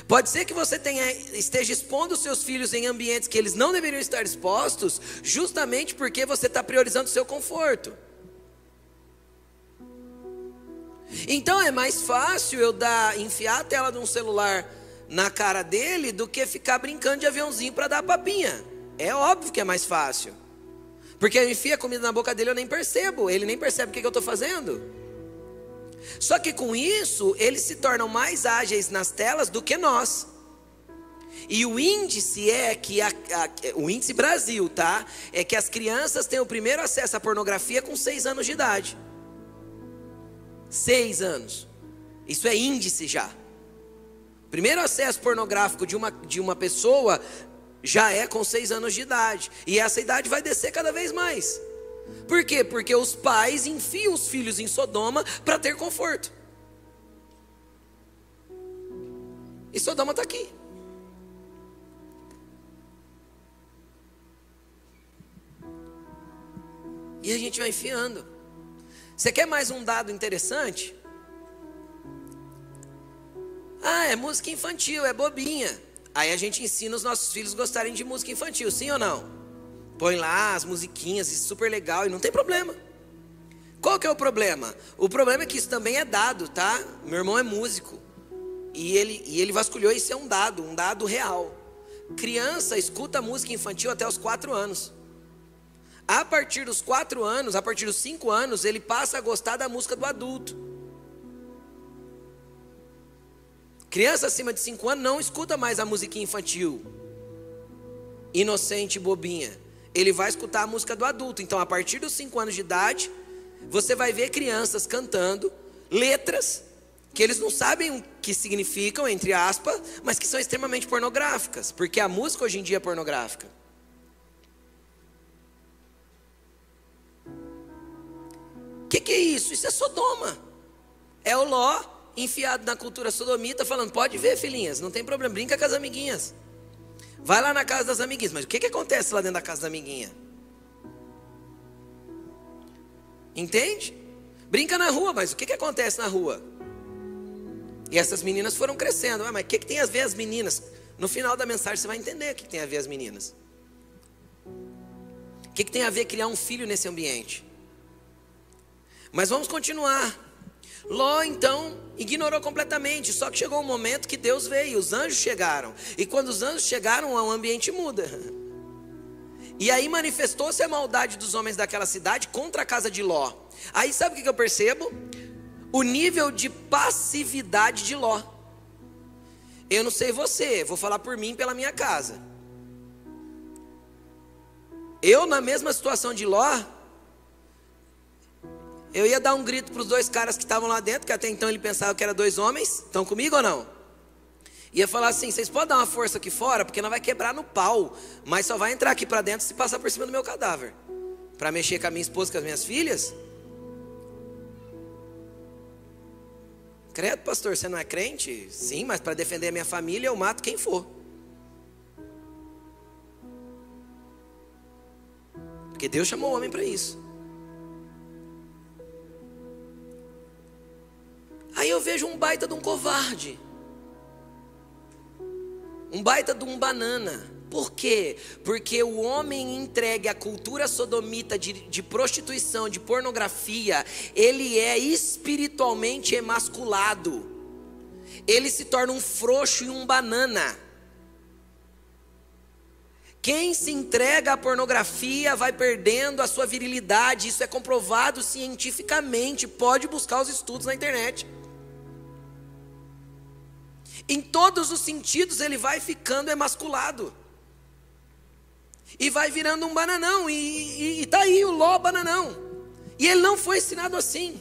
S1: Pode ser que você tenha, esteja expondo os seus filhos em ambientes que eles não deveriam estar expostos, justamente porque você está priorizando o seu conforto. Então é mais fácil eu dar, enfiar a tela de um celular na cara dele do que ficar brincando de aviãozinho para dar papinha. É óbvio que é mais fácil. Porque eu enfio a comida na boca dele eu nem percebo, ele nem percebe o que, eu estou fazendo. Só que com isso, eles se tornam mais ágeis nas telas do que nós. E o índice é que a, a, o índice Brasil, tá? É que as crianças têm o primeiro acesso à pornografia com seis anos de idade. Seis anos. Isso é índice já. Primeiro acesso pornográfico de uma, de uma pessoa já é com seis anos de idade. E essa idade vai descer cada vez mais. Por quê? Porque os pais enfiam os filhos em Sodoma para ter conforto. E Sodoma está aqui. E a gente vai enfiando. Você quer mais um dado interessante? Ah, é música infantil, é bobinha. Aí a gente ensina os nossos filhos gostarem de música infantil, sim ou não? Põe lá as musiquinhas, isso é super legal e não tem problema. Qual que é o problema? O problema é que isso também é dado, tá? Meu irmão é músico. E ele, e ele vasculhou isso é um dado, um dado real. Criança escuta música infantil até os 4 anos. A partir dos 4 anos, a partir dos 5 anos, ele passa a gostar da música do adulto. Criança acima de 5 anos não escuta mais a musiquinha infantil. Inocente, bobinha ele vai escutar a música do adulto. Então, a partir dos 5 anos de idade, você vai ver crianças cantando letras que eles não sabem o que significam, entre aspas, mas que são extremamente pornográficas, porque a música hoje em dia é pornográfica. O que, que é isso? Isso é Sodoma. É o Ló enfiado na cultura sodomita, falando: pode ver, filhinhas, não tem problema, brinca com as amiguinhas. Vai lá na casa das amiguinhas. Mas o que, que acontece lá dentro da casa da amiguinha? Entende? Brinca na rua, mas o que, que acontece na rua? E essas meninas foram crescendo. Mas o que, que tem a ver as meninas? No final da mensagem você vai entender o que, que tem a ver as meninas. O que, que tem a ver criar um filho nesse ambiente? Mas vamos continuar. Ló então ignorou completamente, só que chegou um momento que Deus veio, os anjos chegaram. E quando os anjos chegaram, o ambiente muda. E aí manifestou-se a maldade dos homens daquela cidade contra a casa de Ló. Aí sabe o que eu percebo? O nível de passividade de Ló. Eu não sei você, vou falar por mim pela minha casa. Eu, na mesma situação de Ló, eu ia dar um grito para os dois caras que estavam lá dentro, que até então ele pensava que eram dois homens. Estão comigo ou não? Ia falar assim: vocês podem dar uma força aqui fora, porque não vai quebrar no pau, mas só vai entrar aqui para dentro se passar por cima do meu cadáver. Para mexer com a minha esposa, com as minhas filhas? Credo, pastor, você não é crente? Sim, mas para defender a minha família eu mato quem for. Porque Deus chamou o homem para isso. Aí eu vejo um baita de um covarde. Um baita de um banana. Por quê? Porque o homem entregue à cultura sodomita de, de, prostituição, de pornografia, ele é espiritualmente emasculado. Ele se torna um frouxo e um banana. Quem se entrega à pornografia vai perdendo a sua virilidade, isso é comprovado cientificamente, pode buscar os estudos na internet. Em todos os sentidos ele vai ficando emasculado. E vai virando um bananão, e está aí o Ló bananão. E ele não foi ensinado assim.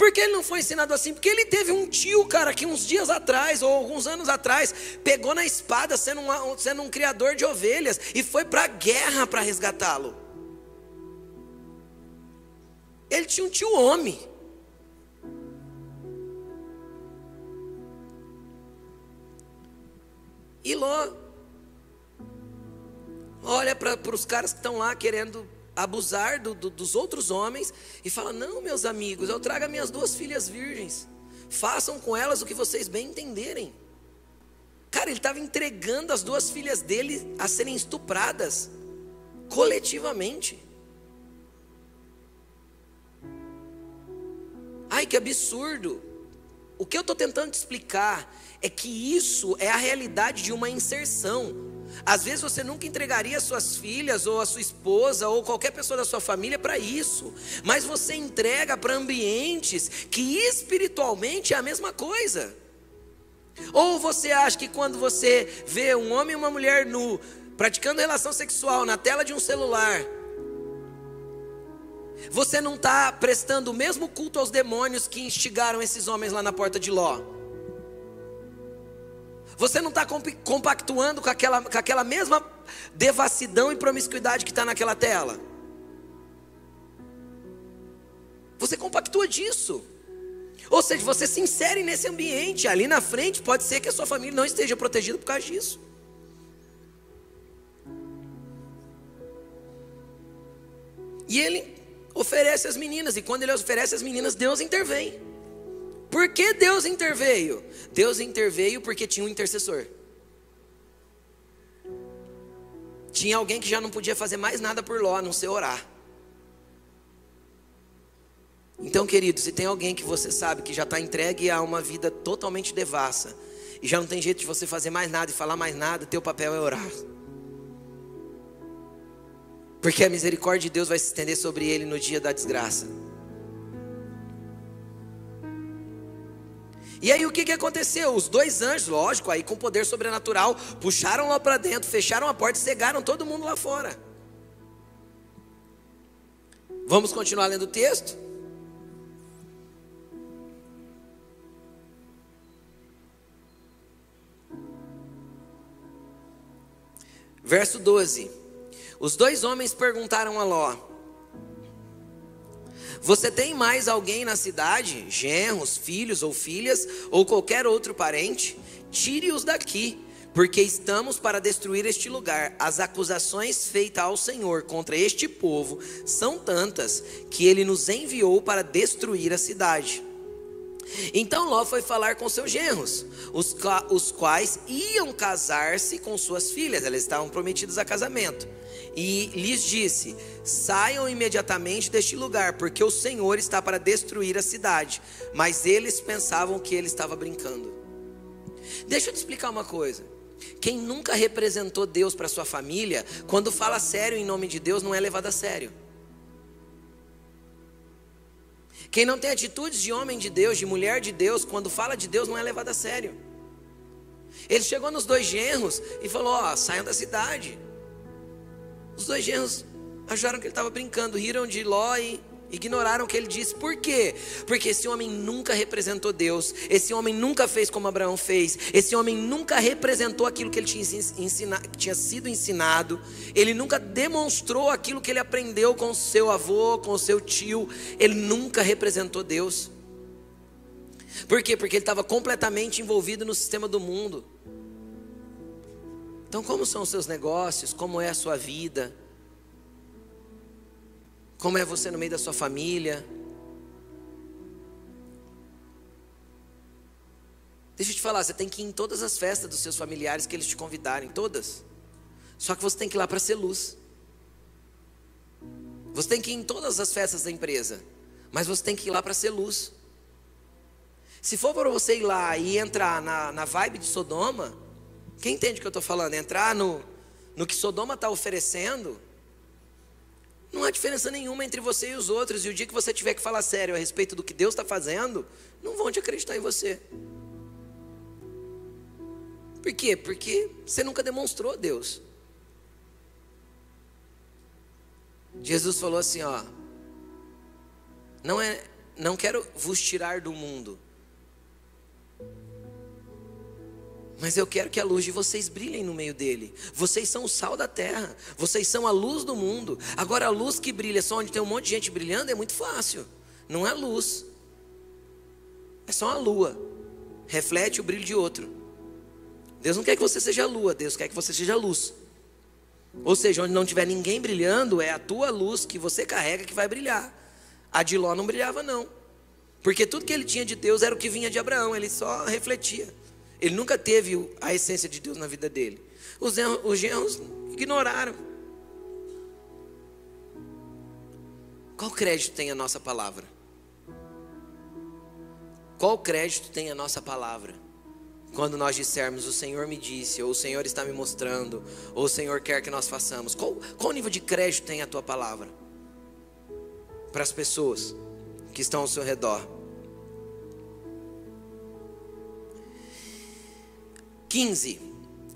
S1: Por que ele não foi ensinado assim? Porque ele teve um tio, cara, que uns dias atrás, ou alguns anos atrás, pegou na espada sendo, uma, sendo um criador de ovelhas e foi para a guerra para resgatá-lo. Ele tinha um tio homem. E Ló olha para os caras que estão lá querendo abusar do, do, dos outros homens e fala: Não, meus amigos, eu trago as minhas duas filhas virgens, façam com elas o que vocês bem entenderem. Cara, ele estava entregando as duas filhas dele a serem estupradas coletivamente. Ai, que absurdo! O que eu estou tentando te explicar é que isso é a realidade de uma inserção. Às vezes você nunca entregaria suas filhas ou a sua esposa ou qualquer pessoa da sua família para isso, mas você entrega para ambientes que espiritualmente é a mesma coisa. Ou você acha que quando você vê um homem e uma mulher nu praticando relação sexual na tela de um celular, você não está prestando o mesmo culto aos demônios que instigaram esses homens lá na porta de Ló? Você não está compactuando com aquela, com aquela mesma devassidão e promiscuidade que está naquela tela. Você compactua disso. Ou seja, você se insere nesse ambiente. Ali na frente, pode ser que a sua família não esteja protegida por causa disso. E ele oferece as meninas, e quando ele oferece as meninas, Deus intervém. Por que Deus interveio? Deus interveio porque tinha um intercessor. Tinha alguém que já não podia fazer mais nada por Ló, a não ser orar. Então, querido, se tem alguém que você sabe que já está entregue a uma vida totalmente devassa, e já não tem jeito de você fazer mais nada e falar mais nada, teu papel é orar. Porque a misericórdia de Deus vai se estender sobre ele no dia da desgraça. E aí o que, que aconteceu? Os dois anjos, lógico, aí com poder sobrenatural, puxaram lá para dentro, fecharam a porta e cegaram todo mundo lá fora. Vamos continuar lendo o texto? Verso 12: Os dois homens perguntaram a Ló: Você tem mais alguém na cidade, genros, filhos ou filhas, ou qualquer outro parente? Tire-os daqui, porque estamos para destruir este lugar. As acusações feitas ao Senhor contra este povo são tantas que ele nos enviou para destruir a cidade. Então Ló foi falar com seus genros, os, os quais iam casar-se com suas filhas, elas estavam prometidas a casamento. E lhes disse: Saiam imediatamente deste lugar, porque o Senhor está para destruir a cidade. Mas eles pensavam que ele estava brincando. Deixa eu te explicar uma coisa. Quem nunca representou Deus para sua família, quando fala sério em nome de Deus, não é levado a sério. Quem não tem atitudes de homem de Deus, de mulher de Deus, quando fala de Deus, não é levado a sério. Ele chegou nos dois genros e falou: Ó, saiam da cidade. Os dois genros acharam que ele estava brincando, riram de Ló e ignoraram o que ele disse. Por quê? Porque esse homem nunca representou Deus, esse homem nunca fez como Abraão fez, esse homem nunca representou aquilo que ele tinha, ensina, tinha sido ensinado, ele nunca demonstrou aquilo que ele aprendeu com seu avô, com seu tio, ele nunca representou Deus. Por quê? Porque ele estava completamente envolvido no sistema do mundo. Então, como são os seus negócios? Como é a sua vida? Como é você no meio da sua família? Deixa eu te falar, você tem que ir em todas as festas dos seus familiares que eles te convidarem, todas. Só que você tem que ir lá para ser luz. Você tem que ir em todas as festas da empresa, mas você tem que ir lá para ser luz. Se for para você ir lá e entrar na, na vibe de Sodoma, quem entende o que eu estou falando? Entrar no, no que Sodoma está oferecendo, não há diferença nenhuma entre você e os outros. E o dia que você tiver que falar sério a respeito do que Deus está fazendo, não vão te acreditar em você. Por quê? Porque você nunca demonstrou Deus. Jesus falou assim, ó, não é, não quero vos tirar do mundo, Mas eu quero que a luz de vocês brilhe no meio dele. Vocês são o sal da terra. Vocês são a luz do mundo. Agora, a luz que brilha só onde tem um monte de gente brilhando é muito fácil. Não é luz. É só uma lua. Reflete o brilho de outro. Deus não quer que você seja lua. Deus quer que você seja luz. Ou seja, onde não tiver ninguém brilhando, é a tua luz que você carrega que vai brilhar. A de Ló não brilhava, não. Porque tudo que ele tinha de Deus era o que vinha de Abraão. Ele só refletia. Ele nunca teve a essência de Deus na vida dele. Os, os genros ignoraram. Qual crédito tem a nossa palavra? Qual crédito tem a nossa palavra? Quando nós dissermos, o Senhor me disse, ou o Senhor está me mostrando, ou o Senhor quer que nós façamos. Qual, qual nível de crédito tem a tua palavra? Para as pessoas que estão ao seu redor. 15.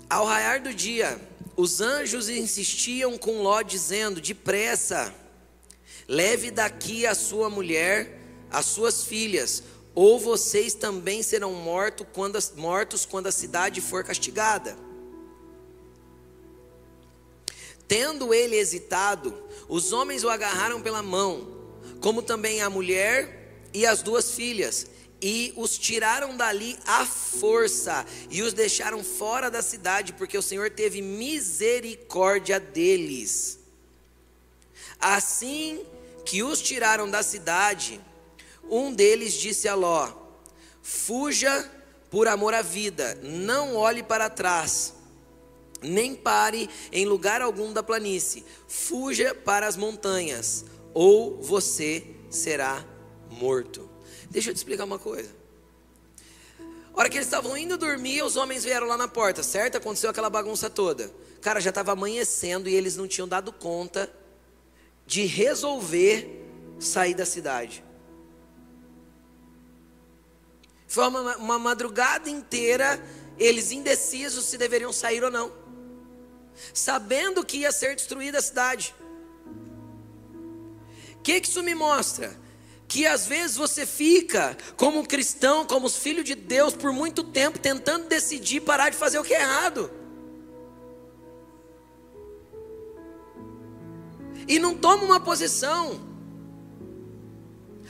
S1: Ao raiar do dia, os anjos insistiam com Ló, dizendo: Depressa, leve daqui a sua mulher, as suas filhas, ou vocês também serão mortos quando, mortos quando a cidade for castigada. Tendo ele hesitado, os homens o agarraram pela mão, como também a mulher e as duas filhas, e os tiraram dali à força e os deixaram fora da cidade, porque o Senhor teve misericórdia deles. Assim que os tiraram da cidade, um deles disse a Ló: Fuja por amor à vida, não olhe para trás, nem pare em lugar algum da planície, fuja para as montanhas, ou você será morto. Deixa eu te explicar uma coisa. A hora que eles estavam indo dormir, os homens vieram lá na porta, certo? Aconteceu aquela bagunça toda. Cara, já estava amanhecendo e eles não tinham dado conta de resolver sair da cidade. Foi uma, uma madrugada inteira, eles indecisos se deveriam sair ou não, sabendo que ia ser destruída a cidade. O que, que isso me mostra? Que às vezes você fica como cristão, como filho de Deus, por muito tempo tentando decidir parar de fazer o que é errado. E não toma uma posição.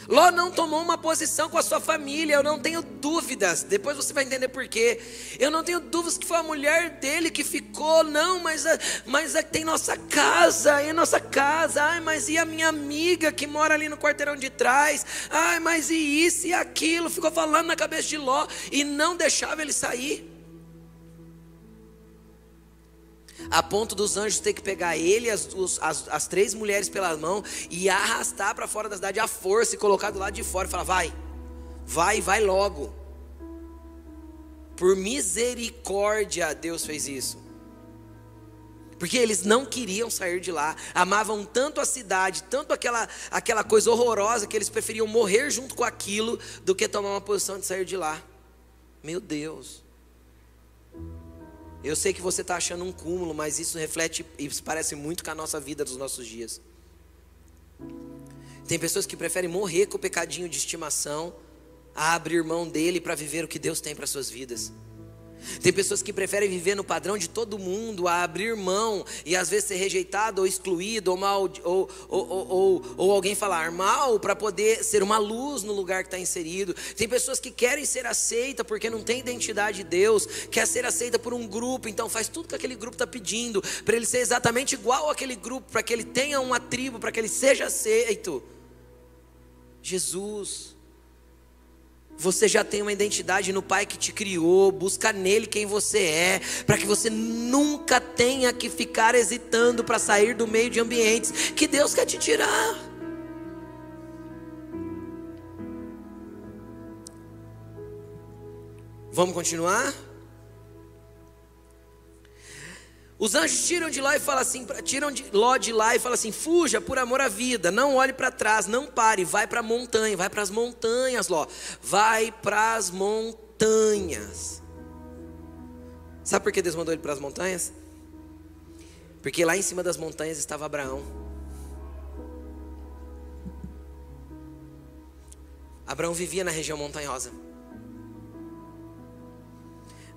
S1: Ló não tomou uma posição com a sua família, eu não tenho dúvidas. Depois você vai entender por quê. Eu não tenho dúvidas que foi a mulher dele que ficou, não, mas, mas tem nossa casa, e nossa casa. Ai, mas e a minha amiga que mora ali no quarteirão de trás? Ai, mas e isso e aquilo? Ficou falando na cabeça de Ló e não deixava ele sair. A ponto dos anjos ter que pegar ele, as, as, as três mulheres pela mão e arrastar para fora da cidade à força e colocar do lado de fora e falar: vai, vai, vai logo. Por misericórdia, Deus fez isso. Porque eles não queriam sair de lá, amavam tanto a cidade, tanto aquela, aquela coisa horrorosa que eles preferiam morrer junto com aquilo do que tomar uma posição de sair de lá. Meu Deus. Eu sei que você está achando um cúmulo, mas isso reflete e parece muito com a nossa vida dos nossos dias. Tem pessoas que preferem morrer com o pecadinho de estimação a abrir mão dele para viver o que Deus tem para suas vidas. Tem pessoas que preferem viver no padrão de todo mundo, a abrir mão e às vezes ser rejeitado ou excluído, ou, mal, ou, ou, ou, ou alguém falar mal para poder ser uma luz no lugar que está inserido. Tem pessoas que querem ser aceita porque não tem identidade de Deus, quer ser aceita por um grupo, então faz tudo que aquele grupo está pedindo, para ele ser exatamente igual àquele grupo, para que ele tenha uma tribo, para que ele seja aceito. Jesus você já tem uma identidade no Pai que te criou, busca nele quem você é, para que você nunca tenha que ficar hesitando para sair do meio de ambientes que Deus quer te tirar. Vamos continuar? Os anjos tiram de lá e falam assim, tiram de Ló de lá e falam assim: fuja por amor à vida, não olhe para trás, não pare, vai para a montanha, vai para as montanhas, Ló, vai para as montanhas. Sabe por que Deus mandou ele para as montanhas? Porque lá em cima das montanhas estava Abraão. Abraão vivia na região montanhosa.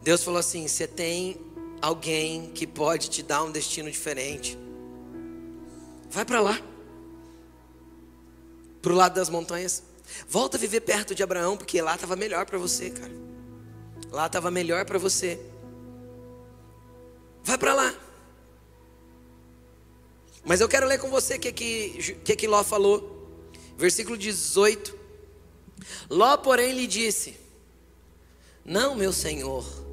S1: Deus falou assim: você tem alguém que pode te dar um destino diferente. Vai para lá, para o lado das montanhas. Volta a viver perto de Abraão, porque lá estava melhor para você, cara. Lá estava melhor para você. Vai para lá. Mas eu quero ler com você o que, que, que, que Ló falou. Versículo 18. Ló, porém, lhe disse: Não, meu senhor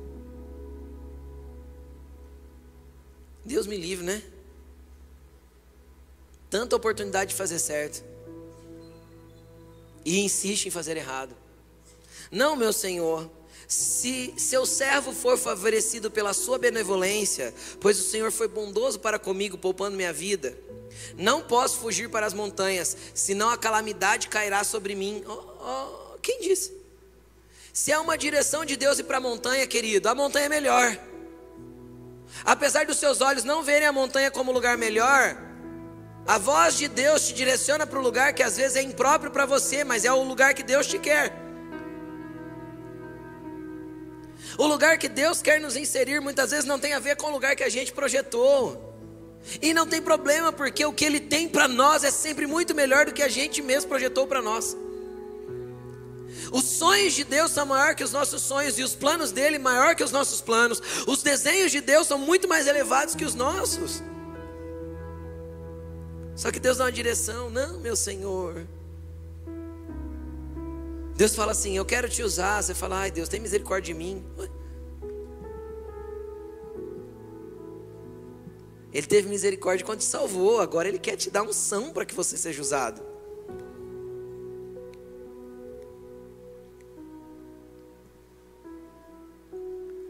S1: Deus me livre, né? Tanta oportunidade de fazer certo. E insiste em fazer errado. Não, meu Senhor, se seu servo for favorecido pela sua benevolência, pois o Senhor foi bondoso para comigo, poupando minha vida, não posso fugir para as montanhas, senão a calamidade cairá sobre mim. Oh, oh, quem disse? Se há uma direção de Deus ir para a montanha, querido, a montanha é melhor. Apesar dos seus olhos não verem a montanha como lugar melhor, a voz de Deus te direciona para um lugar que às vezes é impróprio para você, mas é o lugar que Deus te quer. O lugar que Deus quer nos inserir muitas vezes não tem a ver com o lugar que a gente projetou. E não tem problema, porque o que Ele tem para nós é sempre muito melhor do que a gente mesmo projetou para nós. Os sonhos de Deus são maior que os nossos sonhos e os planos dele maior que os nossos planos. Os desenhos de Deus são muito mais elevados que os nossos. Só que Deus dá uma direção, não, meu Senhor. Deus fala assim: Eu quero te usar. Você fala, ai Deus, tem misericórdia de mim. Ele teve misericórdia quando te salvou. Agora Ele quer te dar um são para que você seja usado.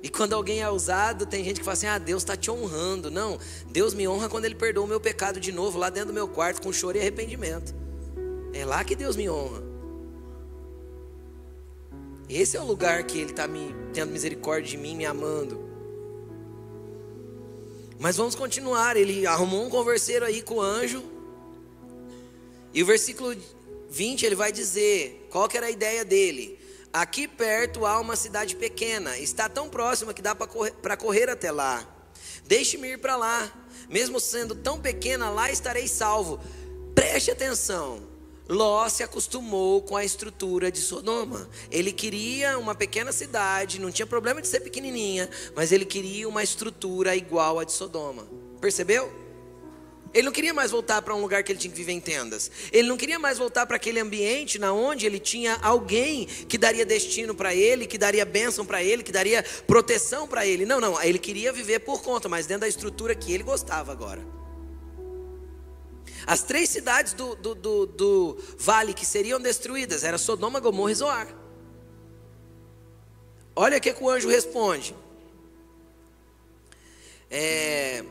S1: E quando alguém é usado, tem gente que fala assim: ah, Deus está te honrando. Não, Deus me honra quando Ele perdoa o meu pecado de novo, lá dentro do meu quarto, com choro e arrependimento. É lá que Deus me honra. Esse é o lugar que Ele está me tendo misericórdia de mim, me amando. Mas vamos continuar. Ele arrumou um converseiro aí com o anjo. E o versículo 20 ele vai dizer qual que era a ideia dele. Aqui perto há uma cidade pequena, está tão próxima que dá para correr, correr até lá. Deixe-me ir para lá, mesmo sendo tão pequena, lá estarei salvo. Preste atenção. Ló se acostumou com a estrutura de Sodoma. Ele queria uma pequena cidade, não tinha problema de ser pequenininha, mas ele queria uma estrutura igual a de Sodoma. Percebeu? Ele não queria mais voltar para um lugar que ele tinha que viver em tendas. Ele não queria mais voltar para aquele ambiente na onde ele tinha alguém que daria destino para ele, que daria bênção para ele, que daria proteção para ele. Não, não. Ele queria viver por conta, mas dentro da estrutura que ele gostava agora. As três cidades do, do, do, do vale que seriam destruídas eram Sodoma, Gomorra e Zoar. Olha o que, que o anjo responde. É,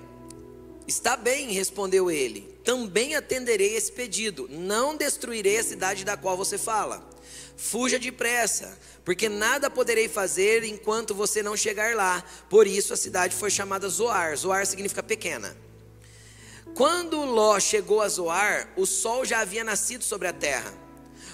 S1: Está bem, respondeu ele. Também atenderei esse pedido. Não destruirei a cidade da qual você fala. Fuja depressa, porque nada poderei fazer enquanto você não chegar lá. Por isso a cidade foi chamada Zoar. Zoar significa pequena. Quando Ló chegou a Zoar, o sol já havia nascido sobre a terra.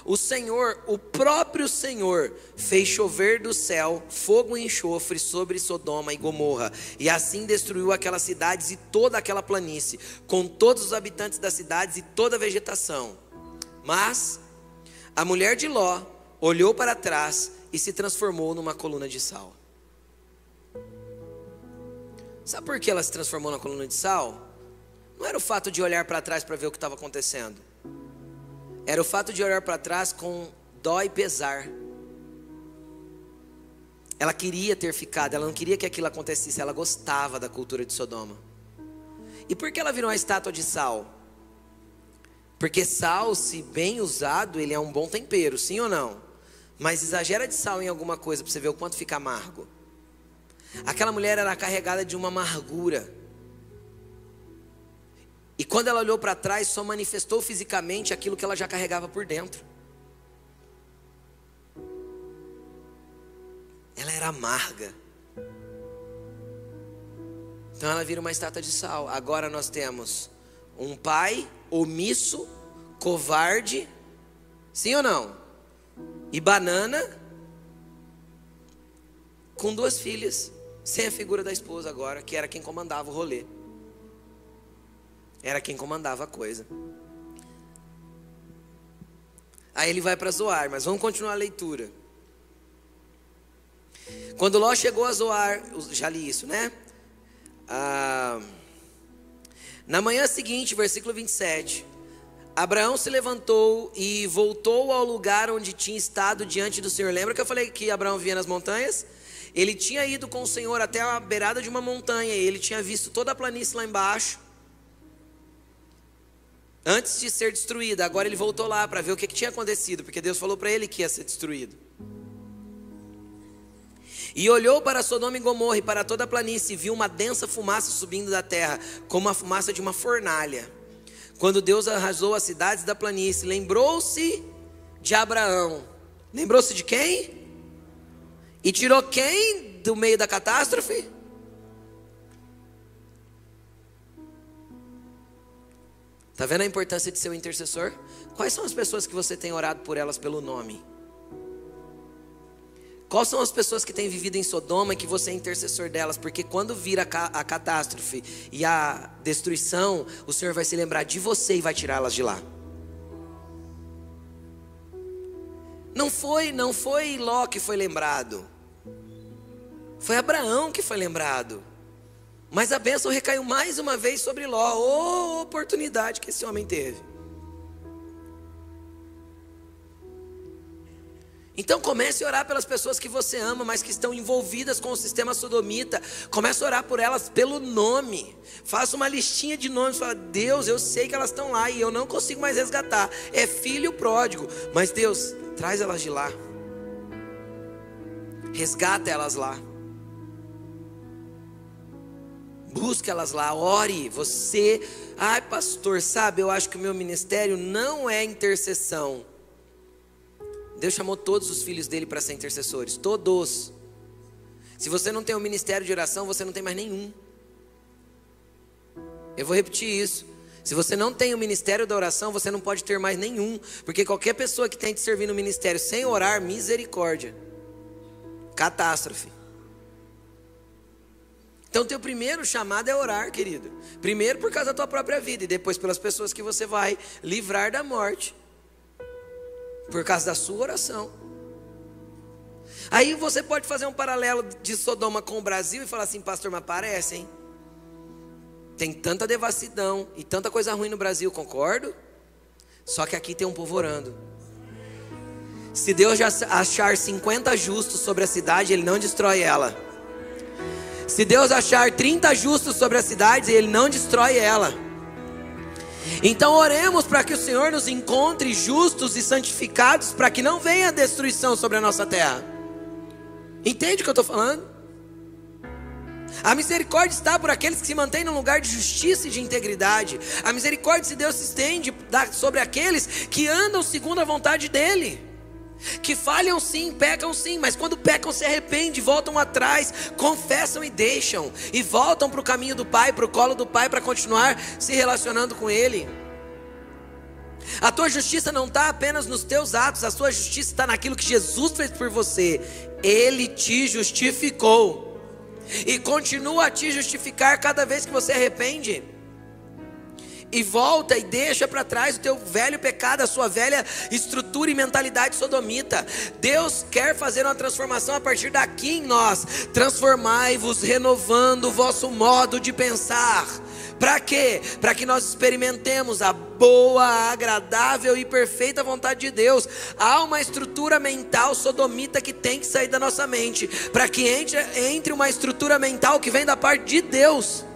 S1: O Senhor, o próprio Senhor, fez chover do céu fogo e enxofre sobre Sodoma e Gomorra, e assim destruiu aquelas cidades e toda aquela planície, com todos os habitantes das cidades e toda a vegetação. Mas a mulher de Ló olhou para trás e se transformou numa coluna de sal. Sabe por que ela se transformou na coluna de sal? Não era o fato de olhar para trás para ver o que estava acontecendo. Era o fato de olhar para trás com dó e pesar. Ela queria ter ficado, ela não queria que aquilo acontecesse, ela gostava da cultura de Sodoma. E por que ela virou uma estátua de sal? Porque sal, se bem usado, ele é um bom tempero, sim ou não? Mas exagera de sal em alguma coisa para você ver o quanto fica amargo. Aquela mulher era carregada de uma amargura. E quando ela olhou para trás, só manifestou fisicamente aquilo que ela já carregava por dentro. Ela era amarga. Então ela vira uma estátua de sal. Agora nós temos um pai omisso, covarde, sim ou não? E banana, com duas filhas, sem a figura da esposa agora, que era quem comandava o rolê. Era quem comandava a coisa. Aí ele vai para Zoar, mas vamos continuar a leitura. Quando Ló chegou a Zoar, já li isso, né? Ah, na manhã seguinte, versículo 27, Abraão se levantou e voltou ao lugar onde tinha estado diante do Senhor. Lembra que eu falei que Abraão via nas montanhas? Ele tinha ido com o Senhor até a beirada de uma montanha, e ele tinha visto toda a planície lá embaixo antes de ser destruída. Agora ele voltou lá para ver o que, que tinha acontecido, porque Deus falou para ele que ia ser destruído. E olhou para Sodoma e Gomorra e para toda a planície, e viu uma densa fumaça subindo da terra, como a fumaça de uma fornalha. Quando Deus arrasou as cidades da planície, lembrou-se de Abraão. Lembrou-se de quem? E tirou quem do meio da catástrofe? Está vendo a importância de ser um intercessor? Quais são as pessoas que você tem orado por elas pelo nome? Quais são as pessoas que têm vivido em Sodoma e que você é intercessor delas? Porque quando vir a, a catástrofe e a destruição, o Senhor vai se lembrar de você e vai tirá-las de lá. Não foi, não foi Ló que foi lembrado. Foi Abraão que foi lembrado. Mas a bênção recaiu mais uma vez sobre Ló. Oh, oportunidade que esse homem teve. Então comece a orar pelas pessoas que você ama, mas que estão envolvidas com o sistema sodomita. Comece a orar por elas pelo nome. Faça uma listinha de nomes. Fala, Deus, eu sei que elas estão lá e eu não consigo mais resgatar. É filho pródigo. Mas Deus, traz elas de lá. Resgata elas lá. Busque elas lá, ore. Você, ai pastor, sabe, eu acho que o meu ministério não é intercessão. Deus chamou todos os filhos dele para ser intercessores, todos. Se você não tem um ministério de oração, você não tem mais nenhum. Eu vou repetir isso. Se você não tem o ministério da oração, você não pode ter mais nenhum, porque qualquer pessoa que tente servir no ministério sem orar, misericórdia, catástrofe. Então, teu primeiro chamado é orar, querido. Primeiro por causa da tua própria vida e depois pelas pessoas que você vai livrar da morte. Por causa da sua oração. Aí você pode fazer um paralelo de Sodoma com o Brasil e falar assim, pastor, mas parece, hein? Tem tanta devassidão e tanta coisa ruim no Brasil, concordo? Só que aqui tem um povo orando. Se Deus já achar 50 justos sobre a cidade, Ele não destrói ela. Se Deus achar 30 justos sobre a cidade, Ele não destrói ela. Então oremos para que o Senhor nos encontre justos e santificados, para que não venha destruição sobre a nossa terra. Entende o que eu estou falando? A misericórdia está por aqueles que se mantêm num lugar de justiça e de integridade. A misericórdia de Deus se estende sobre aqueles que andam segundo a vontade dEle. Que falham sim, pecam sim, mas quando pecam se arrependem, voltam atrás, confessam e deixam, e voltam para o caminho do Pai, para o colo do Pai, para continuar se relacionando com Ele. A tua justiça não está apenas nos teus atos, a tua justiça está naquilo que Jesus fez por você. Ele te justificou e continua a te justificar cada vez que você arrepende. E volta e deixa para trás o teu velho pecado, a sua velha estrutura e mentalidade sodomita. Deus quer fazer uma transformação a partir daqui em nós. Transformai-vos, renovando o vosso modo de pensar. Para quê? Para que nós experimentemos a boa, agradável e perfeita vontade de Deus. Há uma estrutura mental sodomita que tem que sair da nossa mente, para que entre, entre uma estrutura mental que vem da parte de Deus.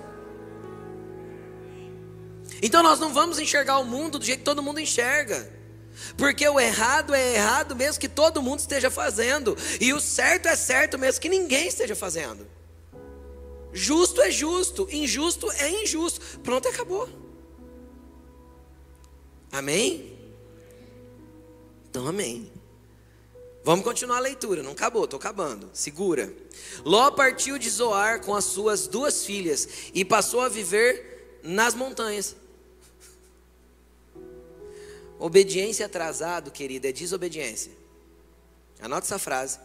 S1: Então nós não vamos enxergar o mundo do jeito que todo mundo enxerga. Porque o errado é errado mesmo que todo mundo esteja fazendo, e o certo é certo mesmo que ninguém esteja fazendo. Justo é justo, injusto é injusto. Pronto, acabou. Amém? Então, amém. Vamos continuar a leitura, não acabou, estou acabando. Segura. Ló partiu de Zoar com as suas duas filhas e passou a viver nas montanhas. Obediência atrasado, querida, é desobediência. Anote essa frase.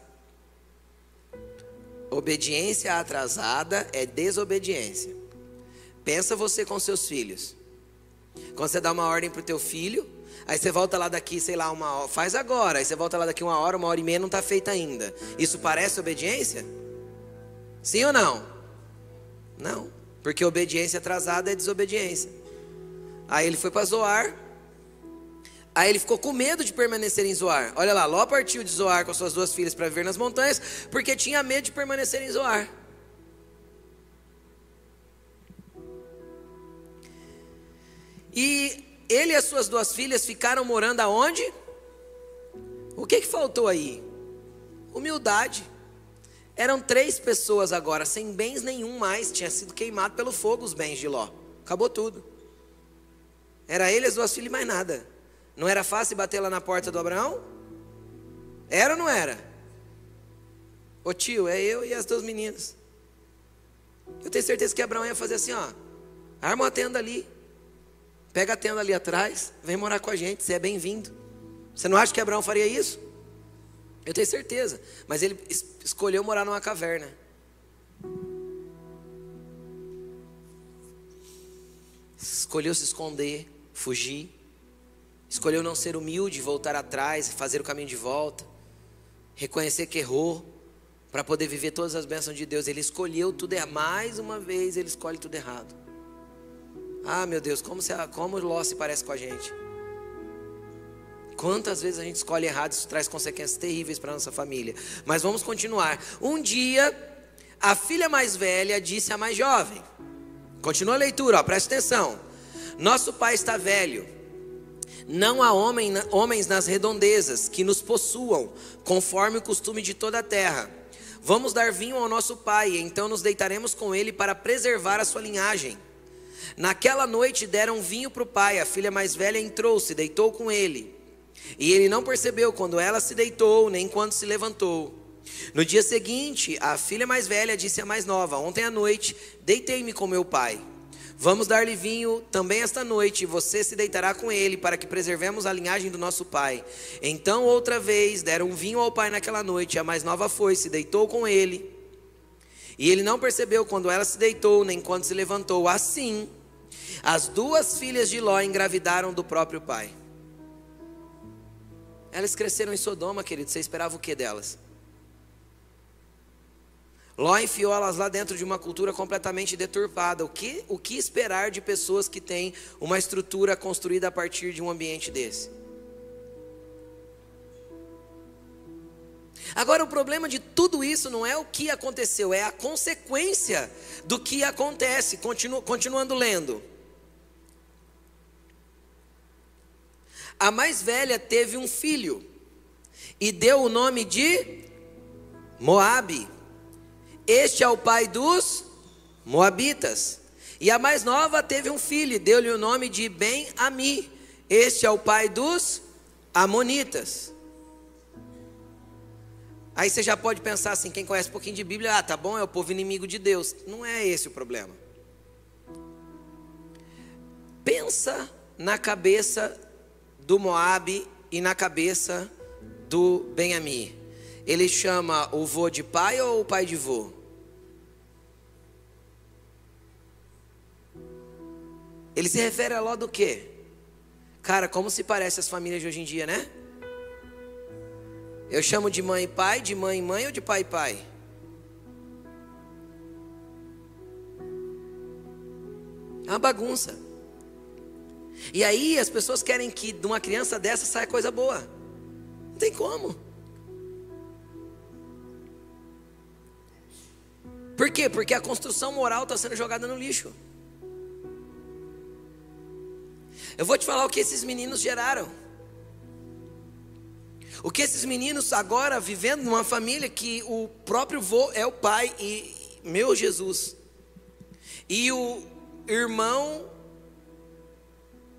S1: Obediência atrasada é desobediência. Pensa você com seus filhos. Quando você dá uma ordem para o teu filho, aí você volta lá daqui, sei lá, uma hora, faz agora, aí você volta lá daqui uma hora, uma hora e meia não está feita ainda. Isso parece obediência? Sim ou não? Não, porque obediência atrasada é desobediência. Aí ele foi para Zoar, Aí ele ficou com medo de permanecer em Zoar. Olha lá, Ló partiu de Zoar com suas duas filhas para viver nas montanhas, porque tinha medo de permanecer em Zoar. E ele e as suas duas filhas ficaram morando aonde? O que, que faltou aí? Humildade. Eram três pessoas agora, sem bens nenhum mais, tinha sido queimado pelo fogo os bens de Ló. Acabou tudo. Era ele as duas filhas e mais nada. Não era fácil bater lá na porta do Abraão? Era ou não era? Ô tio, é eu e as duas meninas. Eu tenho certeza que Abraão ia fazer assim, ó. Arma a tenda ali. Pega a tenda ali atrás, vem morar com a gente, você é bem-vindo. Você não acha que Abraão faria isso? Eu tenho certeza. Mas ele escolheu morar numa caverna. Escolheu se esconder, fugir. Escolheu não ser humilde, voltar atrás, fazer o caminho de volta, reconhecer que errou, para poder viver todas as bênçãos de Deus. Ele escolheu tudo errado. Mais uma vez, ele escolhe tudo errado. Ah, meu Deus, como, se, como Ló se parece com a gente. Quantas vezes a gente escolhe errado, isso traz consequências terríveis para nossa família. Mas vamos continuar. Um dia, a filha mais velha disse à mais jovem: Continua a leitura, ó, presta atenção. Nosso pai está velho não há homem, homens nas redondezas que nos possuam, conforme o costume de toda a terra. Vamos dar vinho ao nosso pai, então nos deitaremos com ele para preservar a sua linhagem. Naquela noite deram vinho para o pai, a filha mais velha entrou, se deitou com ele. E ele não percebeu quando ela se deitou, nem quando se levantou. No dia seguinte, a filha mais velha disse à mais nova: Ontem à noite deitei-me com meu pai. Vamos dar-lhe vinho também esta noite, e você se deitará com ele, para que preservemos a linhagem do nosso pai. Então, outra vez, deram vinho ao pai naquela noite, a mais nova foi, se deitou com ele. E ele não percebeu quando ela se deitou, nem quando se levantou. Assim, as duas filhas de Ló engravidaram do próprio pai. Elas cresceram em Sodoma, querido. Você esperava o que delas? Ló enfiou elas lá dentro de uma cultura completamente deturpada. O que, o que esperar de pessoas que têm uma estrutura construída a partir de um ambiente desse? Agora, o problema de tudo isso não é o que aconteceu, é a consequência do que acontece. Continu, continuando lendo. A mais velha teve um filho e deu o nome de Moabe. Este é o pai dos Moabitas. E a mais nova teve um filho deu-lhe o nome de Ben-Ami. Este é o pai dos Amonitas. Aí você já pode pensar assim, quem conhece um pouquinho de Bíblia, ah, tá bom, é o povo inimigo de Deus. Não é esse o problema. Pensa na cabeça do Moabe e na cabeça do Benjamim. Ele chama o vô de pai ou o pai de vô? Ele se refere a Ló do quê? Cara, como se parece as famílias de hoje em dia, né? Eu chamo de mãe e pai, de mãe e mãe ou de pai e pai? É uma bagunça. E aí as pessoas querem que de uma criança dessa saia coisa boa. Não tem como. Por quê? Porque a construção moral está sendo jogada no lixo. Eu vou te falar o que esses meninos geraram. O que esses meninos agora vivendo numa família que o próprio vô é o pai e meu Jesus. E o irmão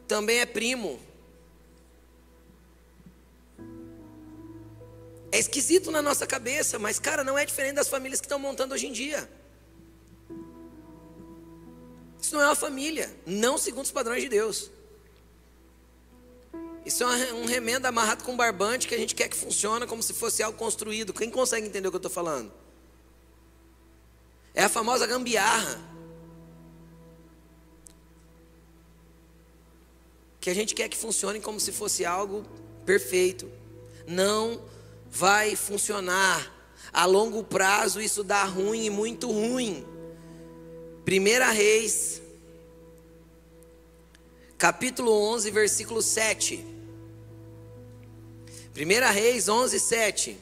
S1: também é primo. É esquisito na nossa cabeça, mas cara, não é diferente das famílias que estão montando hoje em dia. Isso não é uma família, não segundo os padrões de Deus. Isso é um remendo amarrado com barbante que a gente quer que funcione como se fosse algo construído. Quem consegue entender o que eu estou falando? É a famosa gambiarra. Que a gente quer que funcione como se fosse algo perfeito. Não vai funcionar. A longo prazo isso dá ruim e muito ruim. Primeira Reis capítulo 11, versículo 7. 1 Reis 11, 7.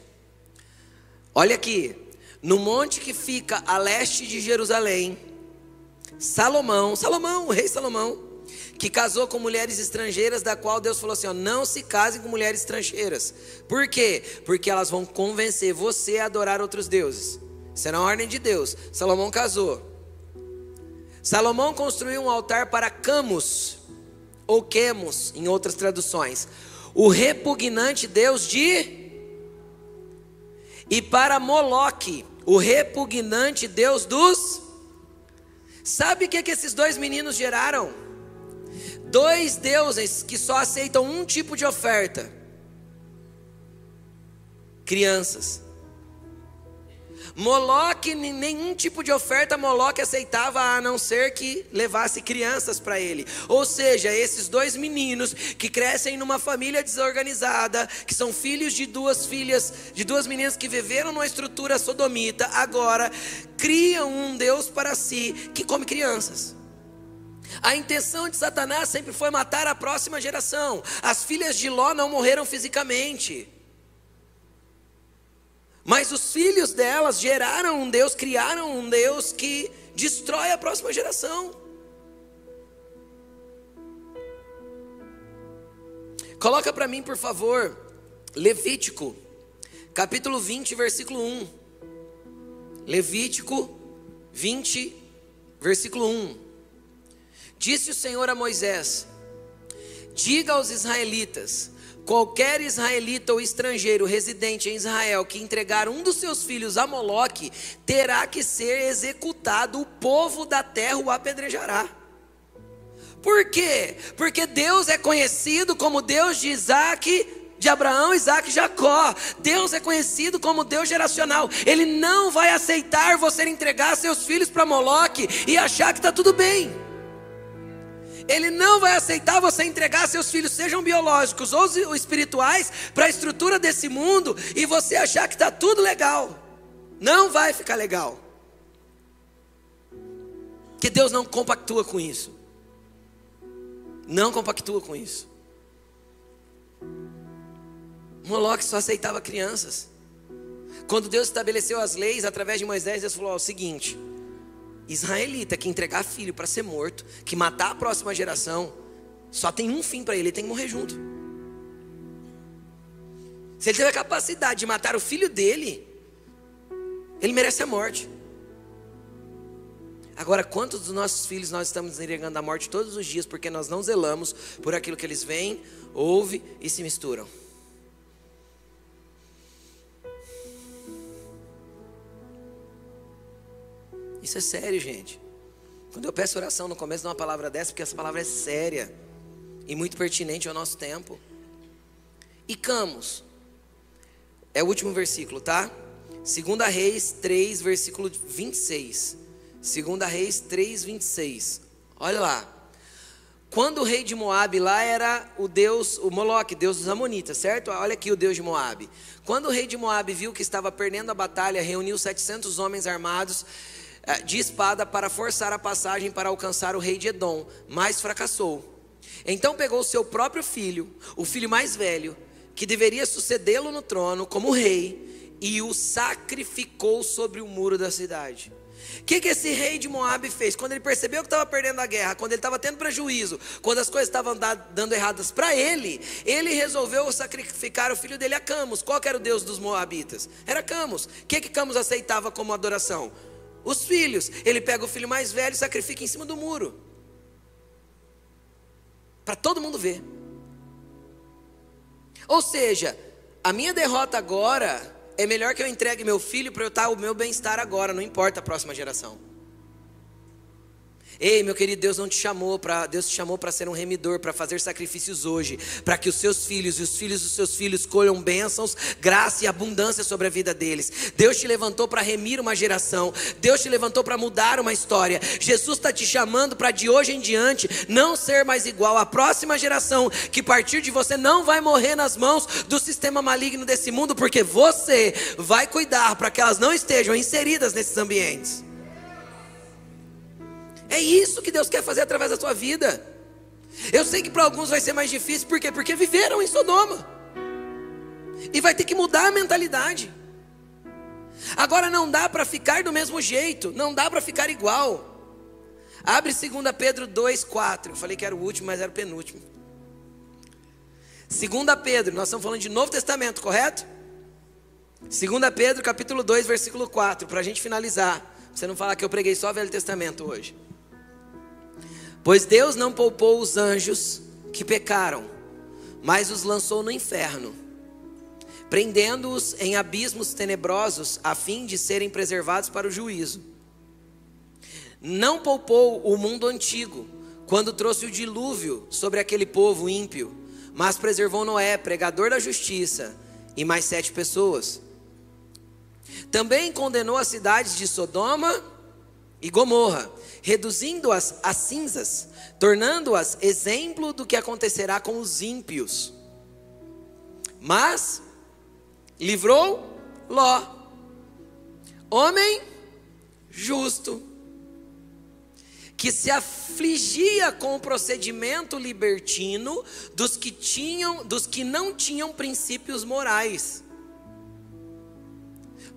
S1: Olha aqui. No monte que fica a leste de Jerusalém, Salomão, Salomão, o rei Salomão, que casou com mulheres estrangeiras, da qual Deus falou assim: ó, não se casem com mulheres estrangeiras. Por quê? Porque elas vão convencer você a adorar outros deuses. Isso é na ordem de Deus. Salomão casou. Salomão construiu um altar para Camus, ou Quemos, em outras traduções. O repugnante Deus de. E para Moloque, o repugnante Deus dos. Sabe o que, é que esses dois meninos geraram? Dois deuses que só aceitam um tipo de oferta: crianças. Moloque, nenhum tipo de oferta Moloque aceitava a não ser que levasse crianças para ele. Ou seja, esses dois meninos que crescem numa família desorganizada, que são filhos de duas filhas, de duas meninas que viveram numa estrutura sodomita, agora criam um Deus para si que come crianças. A intenção de Satanás sempre foi matar a próxima geração. As filhas de Ló não morreram fisicamente. Mas os filhos delas geraram um Deus, criaram um Deus que destrói a próxima geração. Coloca para mim, por favor, Levítico, capítulo 20, versículo 1. Levítico 20, versículo 1. Disse o Senhor a Moisés: Diga aos israelitas: Qualquer israelita ou estrangeiro residente em Israel que entregar um dos seus filhos a Moloque, terá que ser executado, o povo da terra o apedrejará. Por quê? Porque Deus é conhecido como Deus de Isaac, de Abraão, Isaac e Jacó. Deus é conhecido como Deus geracional. Ele não vai aceitar você entregar seus filhos para Moloque e achar que está tudo bem. Ele não vai aceitar você entregar seus filhos, sejam biológicos ou espirituais, para a estrutura desse mundo e você achar que está tudo legal. Não vai ficar legal. Que Deus não compactua com isso. Não compactua com isso. Moloque só aceitava crianças. Quando Deus estabeleceu as leis através de Moisés, Deus falou: ó, o seguinte: israelita que entregar filho para ser morto, que matar a próxima geração, só tem um fim para ele, ele tem que morrer junto. Se ele teve a capacidade de matar o filho dele, ele merece a morte. Agora, quantos dos nossos filhos nós estamos entregando a morte todos os dias porque nós não zelamos por aquilo que eles veem, ouvem e se misturam? Isso é sério, gente. Quando eu peço oração no começo de uma palavra dessa, porque essa palavra é séria e muito pertinente ao nosso tempo. E Camus, é o último versículo, tá? 2 Reis 3, versículo 26. 2 Reis 3, 26. Olha lá. Quando o rei de Moabe lá era o deus, o Moloque, deus dos amonitas, certo? Olha aqui o deus de Moabe. Quando o rei de Moabe viu que estava perdendo a batalha, reuniu 700 homens armados de espada para forçar a passagem para alcançar o rei de Edom, mas fracassou. Então pegou seu próprio filho, o filho mais velho, que deveria sucedê-lo no trono como rei, e o sacrificou sobre o muro da cidade. O que, que esse rei de Moab fez? Quando ele percebeu que estava perdendo a guerra, quando ele estava tendo prejuízo, quando as coisas estavam dando erradas para ele, ele resolveu sacrificar o filho dele a Camus. Qual era o deus dos Moabitas? Era Camus. O que, que Camus aceitava como adoração? Os filhos, ele pega o filho mais velho e sacrifica em cima do muro. Para todo mundo ver. Ou seja, a minha derrota agora é melhor que eu entregue meu filho para eu estar o meu bem-estar agora, não importa a próxima geração. Ei, meu querido, Deus não te chamou para Deus te chamou para ser um remidor, para fazer sacrifícios hoje, para que os seus filhos e os filhos dos seus filhos colham bênçãos, graça e abundância sobre a vida deles. Deus te levantou para remir uma geração. Deus te levantou para mudar uma história. Jesus está te chamando para de hoje em diante não ser mais igual à próxima geração, que partir de você não vai morrer nas mãos do sistema maligno desse mundo, porque você vai cuidar para que elas não estejam inseridas nesses ambientes. É isso que Deus quer fazer através da sua vida. Eu sei que para alguns vai ser mais difícil, por quê? Porque viveram em Sodoma. E vai ter que mudar a mentalidade. Agora não dá para ficar do mesmo jeito, não dá para ficar igual. Abre 2 Pedro 2,4. Eu falei que era o último, mas era o penúltimo. 2 Pedro, nós estamos falando de Novo Testamento, correto? 2 Pedro capítulo 2, versículo 4, para a gente finalizar. Pra você não falar que eu preguei só Velho Testamento hoje. Pois Deus não poupou os anjos que pecaram, mas os lançou no inferno, prendendo-os em abismos tenebrosos, a fim de serem preservados para o juízo. Não poupou o mundo antigo, quando trouxe o dilúvio sobre aquele povo ímpio, mas preservou Noé, pregador da justiça, e mais sete pessoas. Também condenou as cidades de Sodoma e Gomorra, reduzindo-as a cinzas, tornando-as exemplo do que acontecerá com os ímpios. Mas livrou Ló, homem justo, que se afligia com o procedimento libertino dos que tinham, dos que não tinham princípios morais.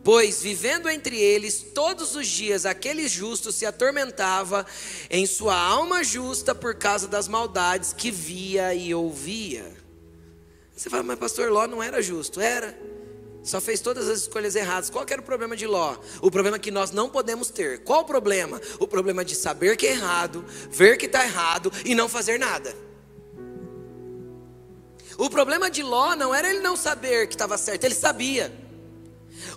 S1: Pois vivendo entre eles todos os dias, aquele justo se atormentava em sua alma justa por causa das maldades que via e ouvia. Você fala, mas pastor Ló não era justo? Era. Só fez todas as escolhas erradas. Qual era o problema de Ló? O problema que nós não podemos ter. Qual o problema? O problema de saber que é errado, ver que está errado e não fazer nada. O problema de Ló não era ele não saber que estava certo, ele sabia.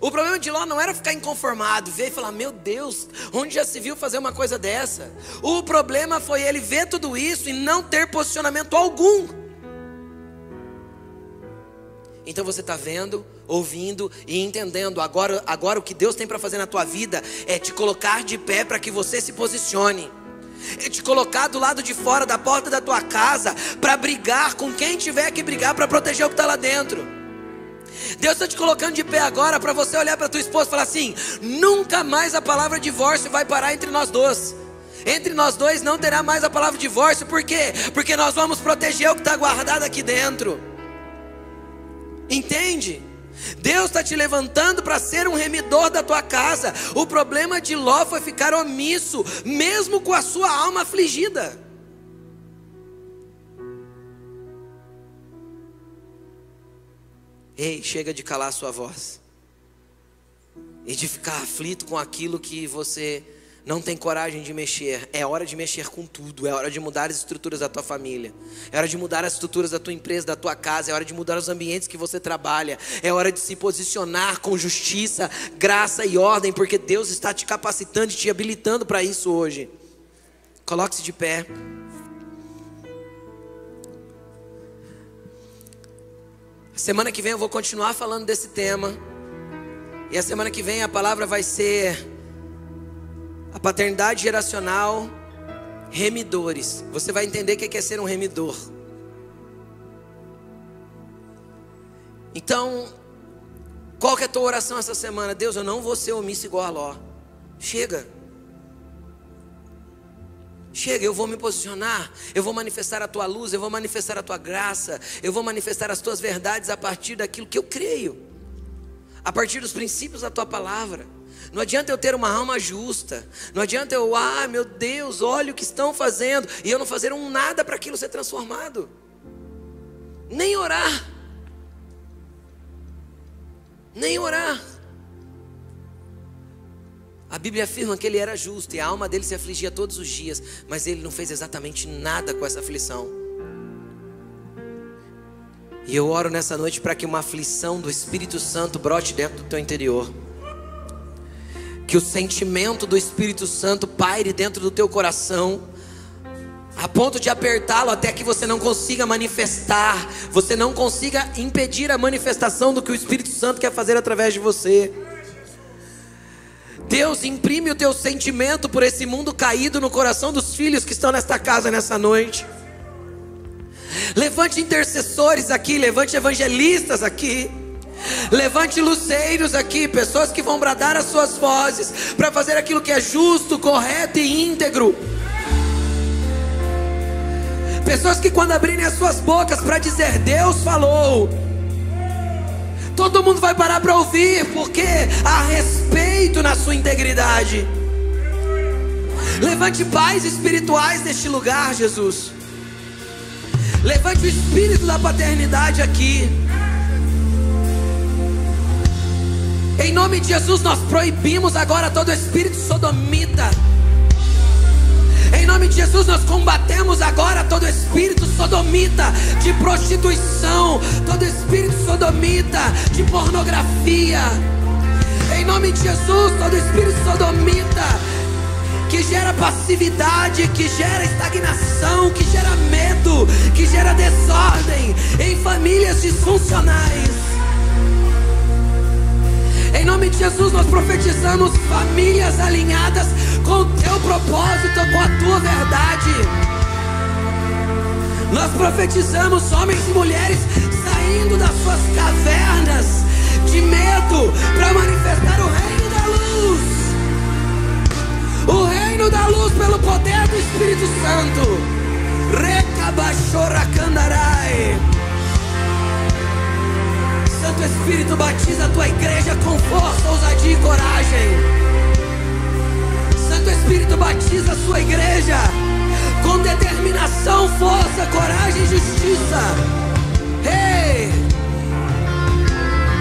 S1: O problema de Ló não era ficar inconformado, ver e falar: Meu Deus, onde já se viu fazer uma coisa dessa? O problema foi ele ver tudo isso e não ter posicionamento algum. Então você está vendo, ouvindo e entendendo. Agora, agora o que Deus tem para fazer na tua vida é te colocar de pé para que você se posicione. e te colocar do lado de fora da porta da tua casa para brigar com quem tiver que brigar para proteger o que está lá dentro. Deus está te colocando de pé agora para você olhar para tua esposa e falar assim: nunca mais a palavra divórcio vai parar entre nós dois. Entre nós dois não terá mais a palavra divórcio, por quê? Porque nós vamos proteger o que está guardado aqui dentro. Entende? Deus está te levantando para ser um remidor da tua casa. O problema de Ló foi ficar omisso, mesmo com a sua alma afligida. Ei, chega de calar a sua voz. E de ficar aflito com aquilo que você não tem coragem de mexer, é hora de mexer com tudo, é hora de mudar as estruturas da tua família, é hora de mudar as estruturas da tua empresa, da tua casa, é hora de mudar os ambientes que você trabalha, é hora de se posicionar com justiça, graça e ordem, porque Deus está te capacitando e te habilitando para isso hoje. Coloque-se de pé. Semana que vem eu vou continuar falando desse tema. E a semana que vem a palavra vai ser a paternidade geracional, remidores. Você vai entender o que é ser um remidor. Então, qual que é a tua oração essa semana? Deus, eu não vou ser omisso igual a Ló. Chega. Chega, eu vou me posicionar, eu vou manifestar a tua luz, eu vou manifestar a tua graça, eu vou manifestar as tuas verdades a partir daquilo que eu creio, a partir dos princípios da tua palavra. Não adianta eu ter uma alma justa. Não adianta eu, ah, meu Deus, olha o que estão fazendo. E eu não fazer um nada para aquilo ser transformado. Nem orar. Nem orar. A Bíblia afirma que ele era justo e a alma dele se afligia todos os dias, mas ele não fez exatamente nada com essa aflição. E eu oro nessa noite para que uma aflição do Espírito Santo brote dentro do teu interior que o sentimento do Espírito Santo paire dentro do teu coração, a ponto de apertá-lo até que você não consiga manifestar, você não consiga impedir a manifestação do que o Espírito Santo quer fazer através de você. Deus imprime o teu sentimento por esse mundo caído no coração dos filhos que estão nesta casa nessa noite. Levante intercessores aqui, levante evangelistas aqui. Levante luceiros aqui, pessoas que vão bradar as suas vozes para fazer aquilo que é justo, correto e íntegro. Pessoas que quando abrirem as suas bocas para dizer Deus falou, todo mundo vai parar para ouvir, porque há respeito na sua integridade. Levante pais espirituais neste lugar, Jesus. Levante o espírito da paternidade aqui. Em nome de Jesus, nós proibimos agora todo espírito sodomita. Em nome de Jesus, nós combatemos agora todo espírito sodomita de prostituição, todo espírito sodomita de pornografia. Em nome de Jesus, todo espírito sodomita que gera passividade, que gera estagnação, que gera medo, que gera desordem em famílias disfuncionais. Em nome de Jesus, nós profetizamos famílias alinhadas com o teu propósito, com a tua verdade. Nós profetizamos homens e mulheres saindo das suas cavernas de medo para manifestar o reino da luz. O reino da luz pelo poder do Espírito Santo. Recabachora candarai. Santo Espírito batiza a tua igreja com força, ousadia e coragem. Santo Espírito batiza a sua igreja com determinação, força, coragem e justiça. Ei! Hey!